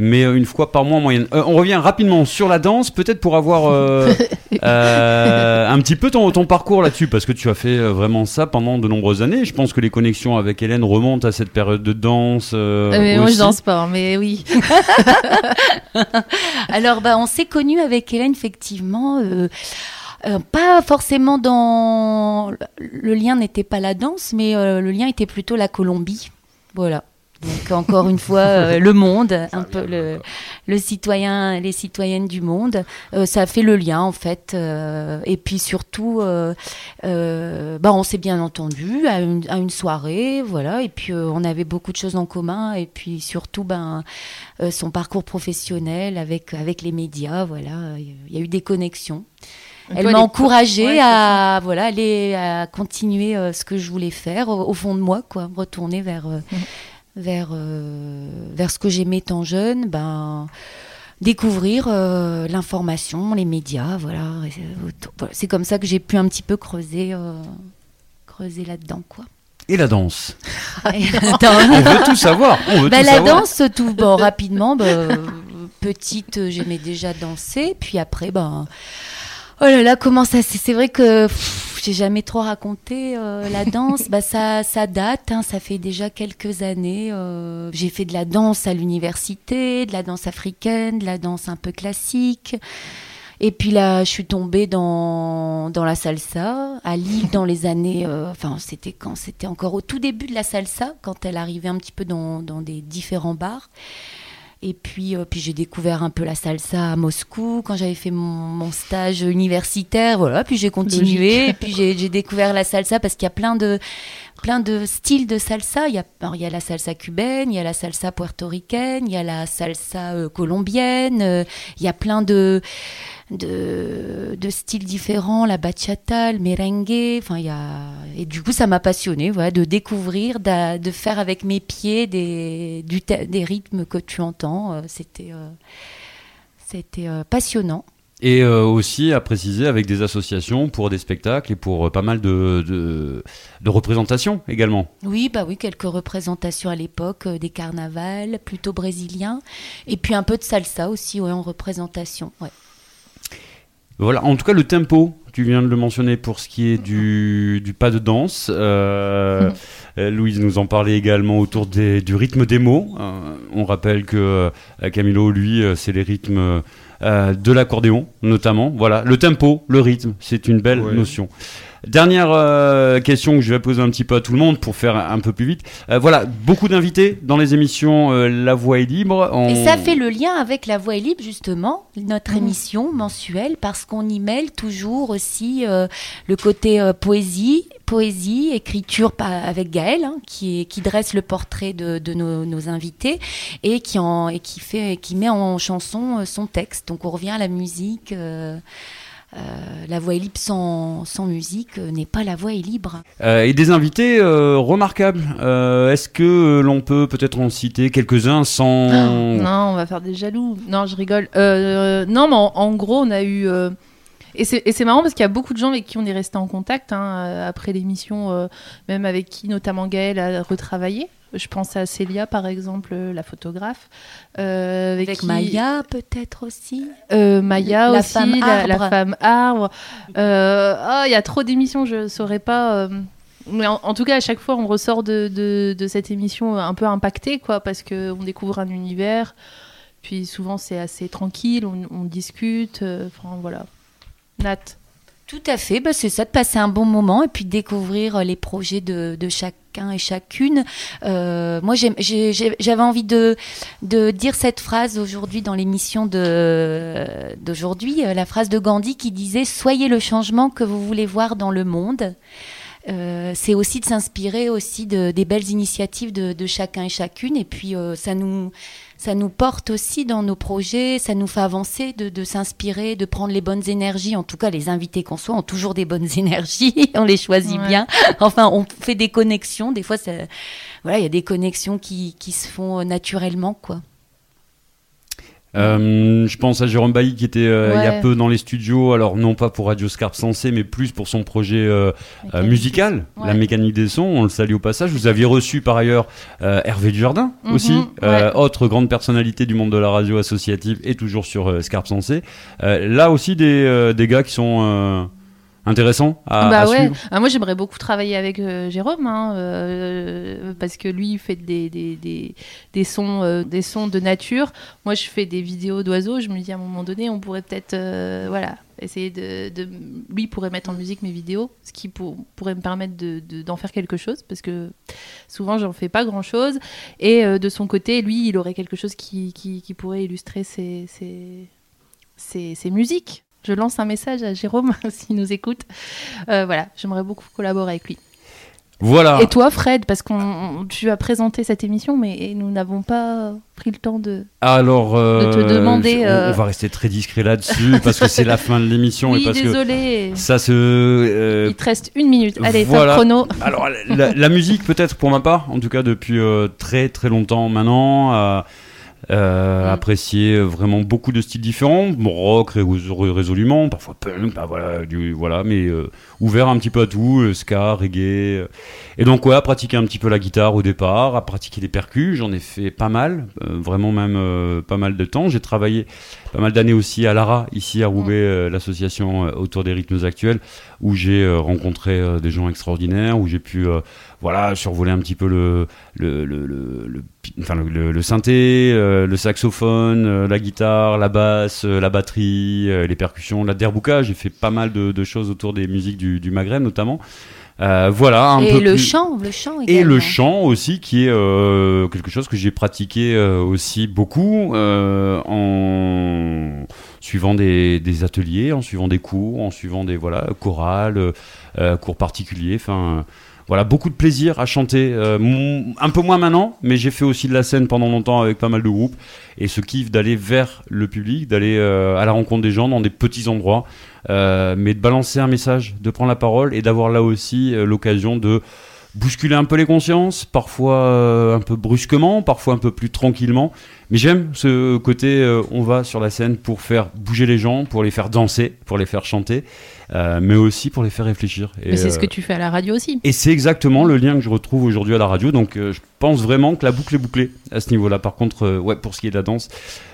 Mais euh, une fois par mois en moyenne. Euh, on revient rapidement sur la danse, peut-être pour avoir euh, euh, un petit peu ton, ton parcours là-dessus, parce que tu as fait vraiment ça pendant de nombreuses années. Je pense que les connexions avec Hélène remontent à cette période de danse. mais moi, je danse pas, mais oui. Alors, bah, on s'est connus avec Hélène, effectivement. Euh, pas forcément dans. Le lien n'était pas la danse, mais euh, le lien était plutôt la Colombie. Voilà. Donc, encore une fois, euh, le monde, un peu le, le citoyen, les citoyennes du monde. Ça a fait le lien, en fait. et puis surtout, bah, on s'est bien entendu à une, à une soirée, voilà. Et puis, on avait beaucoup de choses en commun. Et puis surtout, ben son parcours professionnel avec, avec les médias, voilà, il y a eu des connexions. Elle m'a encouragée Ouais, à, voilà, aller à continuer euh, ce que je voulais faire au, au fond de moi, quoi, me retourner vers, euh, Mhm. vers, euh, vers ce que j'aimais tant jeune, ben, découvrir euh, l'information, les médias, voilà. C'est- comme ça que j'ai pu un petit peu creuser, euh, creuser là-dedans, quoi. Et la danse. Et- On veut tout savoir. On veut bah, tout la savoir. danse, tout bon, rapidement. bah, petite, j'aimais déjà danser. Puis après, ben. Oh là là, comment ça C'est c'est vrai que j'ai jamais trop raconté euh, la danse. bah ça, ça date. hein, ça fait déjà quelques années. euh, j'ai fait de la danse à l'université, de la danse africaine, de la danse un peu classique. Et puis là, je suis tombée dans, dans la salsa, à Lille, dans les années. euh, Enfin, c'était quand C'était encore au tout début de la salsa, quand elle arrivait un petit peu dans, dans des différents bars. Et puis, euh, puis j'ai découvert un peu la salsa à Moscou quand j'avais fait mon, mon stage universitaire. Voilà, puis j'ai continué. Et puis j'ai j'ai découvert la salsa parce qu'il y a plein de, plein de styles de salsa. Il y a, il y a la salsa cubaine, il y a la salsa puertoricaine, il y a la salsa euh, colombienne. euh, il y a plein de, de, de styles différents, la bachata, le merengue. Enfin, il y a et du coup, ça m'a passionné, voilà, de découvrir, d'a- de, faire avec mes pieds des, du des rythmes que tu entends. Euh, C'était, c'était passionnant. Et euh, aussi à préciser avec des associations pour des spectacles et pour euh, pas mal de, de, de représentations également. Oui, bah oui, quelques représentations à l'époque, euh, des carnavals plutôt brésiliens, et puis un peu de salsa aussi, ouais, en représentation. Ouais. Voilà, en tout cas le tempo, tu viens de le mentionner pour ce qui est du, du pas de danse. Euh, euh, Louise nous en parlait également autour des, du rythme des mots. Euh, on rappelle que euh, Camilo, lui, c'est les rythmes de l'accordéon notamment. Voilà, le tempo, le rythme, c'est une belle Ouais. notion. Dernière euh, question que je vais poser un petit peu à tout le monde pour faire un peu plus vite. Euh, voilà, beaucoup d'invités dans les émissions euh, La Voix est libre. On- Et ça fait le lien avec La Voix est libre, justement, notre émission mensuelle, parce qu'on y mêle toujours aussi euh, le côté euh, poésie, poésie, écriture avec Gaël, hein, qui, est- qui dresse le portrait de, de nos, nos invités et qui, en, et qui, fait, qui met en chanson son texte. Donc on revient à la musique. Euh, la voix est libre sans, sans musique euh, n'est pas la voix est libre. Euh, et des invités euh, remarquables. Euh, Est-ce que l'on peut peut-être en citer quelques-uns sans... Non, on va faire des jaloux. Non, je rigole. Euh, non, mais en, en gros, on a eu. euh, Et c'est marrant parce qu'il y a beaucoup de gens avec qui on est resté en contact hein, après l'émission, euh, même avec qui notamment Gaël a retravaillé. Je pense à Célia, par exemple, euh, la photographe. euh, avec Avec qui- Maya peut-être aussi. Euh, Maya La aussi, femme la, femme arbre. Euh, ah, il y a trop d'émissions, je ne saurais pas. Mais en, en tout cas, à chaque fois, on ressort de, de, de cette émission un peu impacté, quoi, parce qu'on découvre un univers. Puis souvent, c'est assez tranquille, on, on discute. Enfin, voilà. Nat. Tout à fait, bah, c'est ça, de passer un bon moment et puis découvrir euh, les projets de, chacun et chacune. Euh, moi, j'avais envie de, dire cette phrase aujourd'hui dans l'émission d'aujourd'hui, euh, la phrase de Gandhi qui disait ⁇ Soyez le changement que vous voulez voir dans le monde ⁇ euh, c'est aussi de s'inspirer aussi de, des belles initiatives de, chacun et chacune. Et puis, ça nous ça nous porte aussi dans nos projets, ça nous fait avancer de, de s'inspirer, de prendre les bonnes énergies. En tout cas, les invités qu'on soit ont toujours des bonnes énergies, on les choisit Ouais. bien. Enfin, on fait des connexions. Des fois, ça, voilà, il y a des connexions qui, qui se font euh, naturellement, quoi. Euh, je pense à Jérôme Bailly qui était euh, il y a peu dans les studios, alors non pas pour Radio Scarpe Sensé, mais plus pour son projet euh, musical, Ouais. la mécanique des sons. On le salue au passage. Vous aviez reçu par ailleurs Hervé Dujardin Mhm, aussi, ouais. autre grande personnalité du monde de la radio associative et toujours sur Scarpe Sensé. Là aussi des, des gars qui sont intéressants à, bah à ouais. suivre? Ah, moi j'aimerais beaucoup travailler avec euh, Jérôme hein, euh, parce que lui il fait des, des, des, des sons euh, des sons de nature. Moi je fais des vidéos d'oiseaux. Je me dis à un moment donné on pourrait peut-être voilà essayer de, de lui pourrait mettre en musique mes vidéos, ce qui pour- pourrait me permettre de- de- d'en faire quelque chose parce que souvent j'en fais pas grand chose. Et de son côté lui il aurait quelque chose qui, qui, qui pourrait illustrer ses, ses, ses, ses musiques. Je lance un message à Jérôme s'il nous écoute. Euh, voilà, j'aimerais beaucoup collaborer avec lui. Voilà. Et toi, Fred, parce qu'on on- tu as présenté cette émission, mais nous n'avons pas pris le temps de. Alors, euh, de te demander, on- euh, on, va rester très discret là-dessus parce que c'est la fin de l'émission et Oui, parce que désolé. ça se euh, Il te reste une minute. Allez, voilà. chrono. Alors la, la musique peut-être pour ma part, en tout cas depuis euh, très très longtemps maintenant, euh, Mm. apprécié vraiment beaucoup de styles différents, rock ré- ré- résolument, parfois punk, bah voilà, du, voilà, mais euh, ouvert un petit peu à tout, euh, ska, reggae, et donc ouais, à pratiquer un petit peu la guitare au départ, à pratiquer les percus, j'en ai fait pas mal, vraiment même pas mal de temps. J'ai travaillé pas mal d'années aussi à Lara, ici à Roubaix, euh, l'association autour des rythmes actuels, où j'ai rencontré des gens extraordinaires, où j'ai pu voilà survoler un petit peu le le le, le, le- enfin, le, le- synthé, euh, le saxophone, euh, la guitare, la basse, euh, la batterie, les percussions, la derbouka. J'ai fait pas mal de, de choses autour des musiques du, du Maghreb notamment. Euh, voilà un et peu le plus- chant, le chant et également. le chant aussi, qui est euh, quelque chose que j'ai pratiqué euh, aussi beaucoup euh, en suivant des, des ateliers, en suivant des cours, en suivant des voilà chorales, euh, cours particuliers. Enfin, voilà, beaucoup de plaisir à chanter. euh, un peu moins maintenant, mais j'ai fait aussi de la scène pendant longtemps avec pas mal de groupes. Et ce kiff d'aller vers le public, d'aller euh, à la rencontre des gens dans des petits endroits, euh, mais de balancer un message, de prendre la parole et d'avoir là aussi l'occasion de bousculer un peu les consciences, parfois un peu brusquement, parfois un peu plus tranquillement. Mais j'aime ce côté, on va sur la scène pour faire bouger les gens, pour les faire danser, pour les faire chanter, euh, mais aussi pour les faire réfléchir. Et, Mais c'est ce euh, que tu fais à la radio aussi. et c'est exactement le lien que je retrouve aujourd'hui à la radio. Donc euh, je pense vraiment que la boucle est bouclée à ce niveau-là. Par contre, euh, ouais, pour ce qui est de la danse,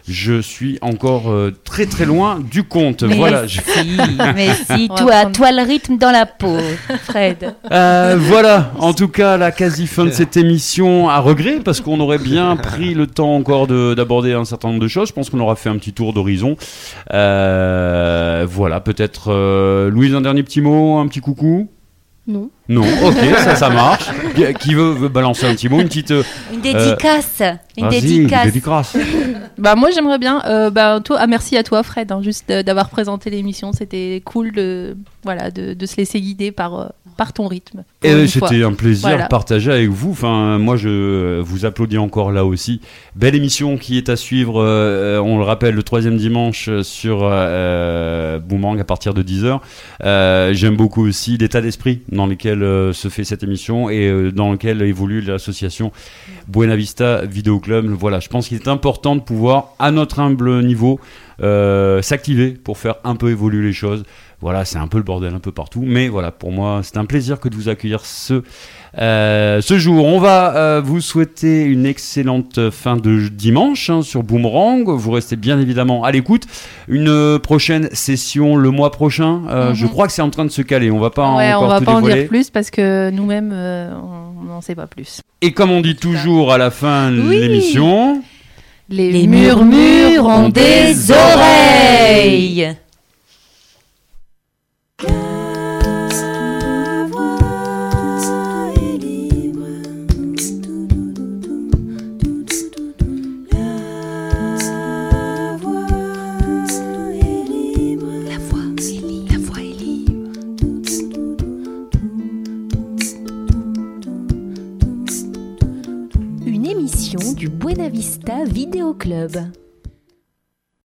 je suis encore euh, très très loin du compte. Mais Voilà. je- si, mais si, toi, prendre- toi le rythme dans la peau, Fred. Euh, voilà, en tout cas, la quasi fin de cette émission à regret, parce qu'on aurait bien pris le temps encore de- d'aborder un certain nombre de choses. Je pense qu'on aura fait un petit tour d'horizon. Euh, voilà, peut-être euh, Louise, un dernier petit mot, un petit coucou? Non. Non, ok, ça, ça marche. Qui- veut, veut balancer un petit mot, une petite. euh, Une dédicace, une vas-y, dédicace. dédicace. Bah moi j'aimerais bien. euh, bah toi, ah, merci à toi Fred, hein, juste de- d'avoir présenté l'émission. C'était cool de voilà de, de se laisser guider par euh, par ton rythme. Et c'était un plaisir Voilà. de partager avec vous. Enfin, moi, je vous applaudis encore là aussi. Belle émission qui est à suivre. euh, on le rappelle, le troisième dimanche sur euh, Boomerang à partir de 10h. J'aime beaucoup aussi l'état d'esprit dans lequel euh, se fait cette émission et euh, dans lequel évolue l'association Buena Vista Vidéo Club. Voilà, je pense qu'il est important de pouvoir, à notre humble niveau, euh, s'activer pour faire un peu évoluer les choses. Voilà, c'est un peu le bordel un peu partout, mais voilà, pour moi, c'est un plaisir que de vous accueillir ce, euh, ce jour. On va euh, vous souhaiter une excellente fin de dimanche hein, sur Boomerang. Vous restez bien évidemment à l'écoute. Une prochaine session le mois prochain. euh, Mhm. Je crois que c'est en train de se caler. On va pas ouais, encore on va tout pas en dire plus parce que nous-mêmes euh, on n'en sait pas plus. Et comme on dit toujours à la fin de Oui. l'émission. Les murmures ont des oreilles. La voix est libre. La voix est libre. La voix est libre. Une émission du Buena Vista Video Club.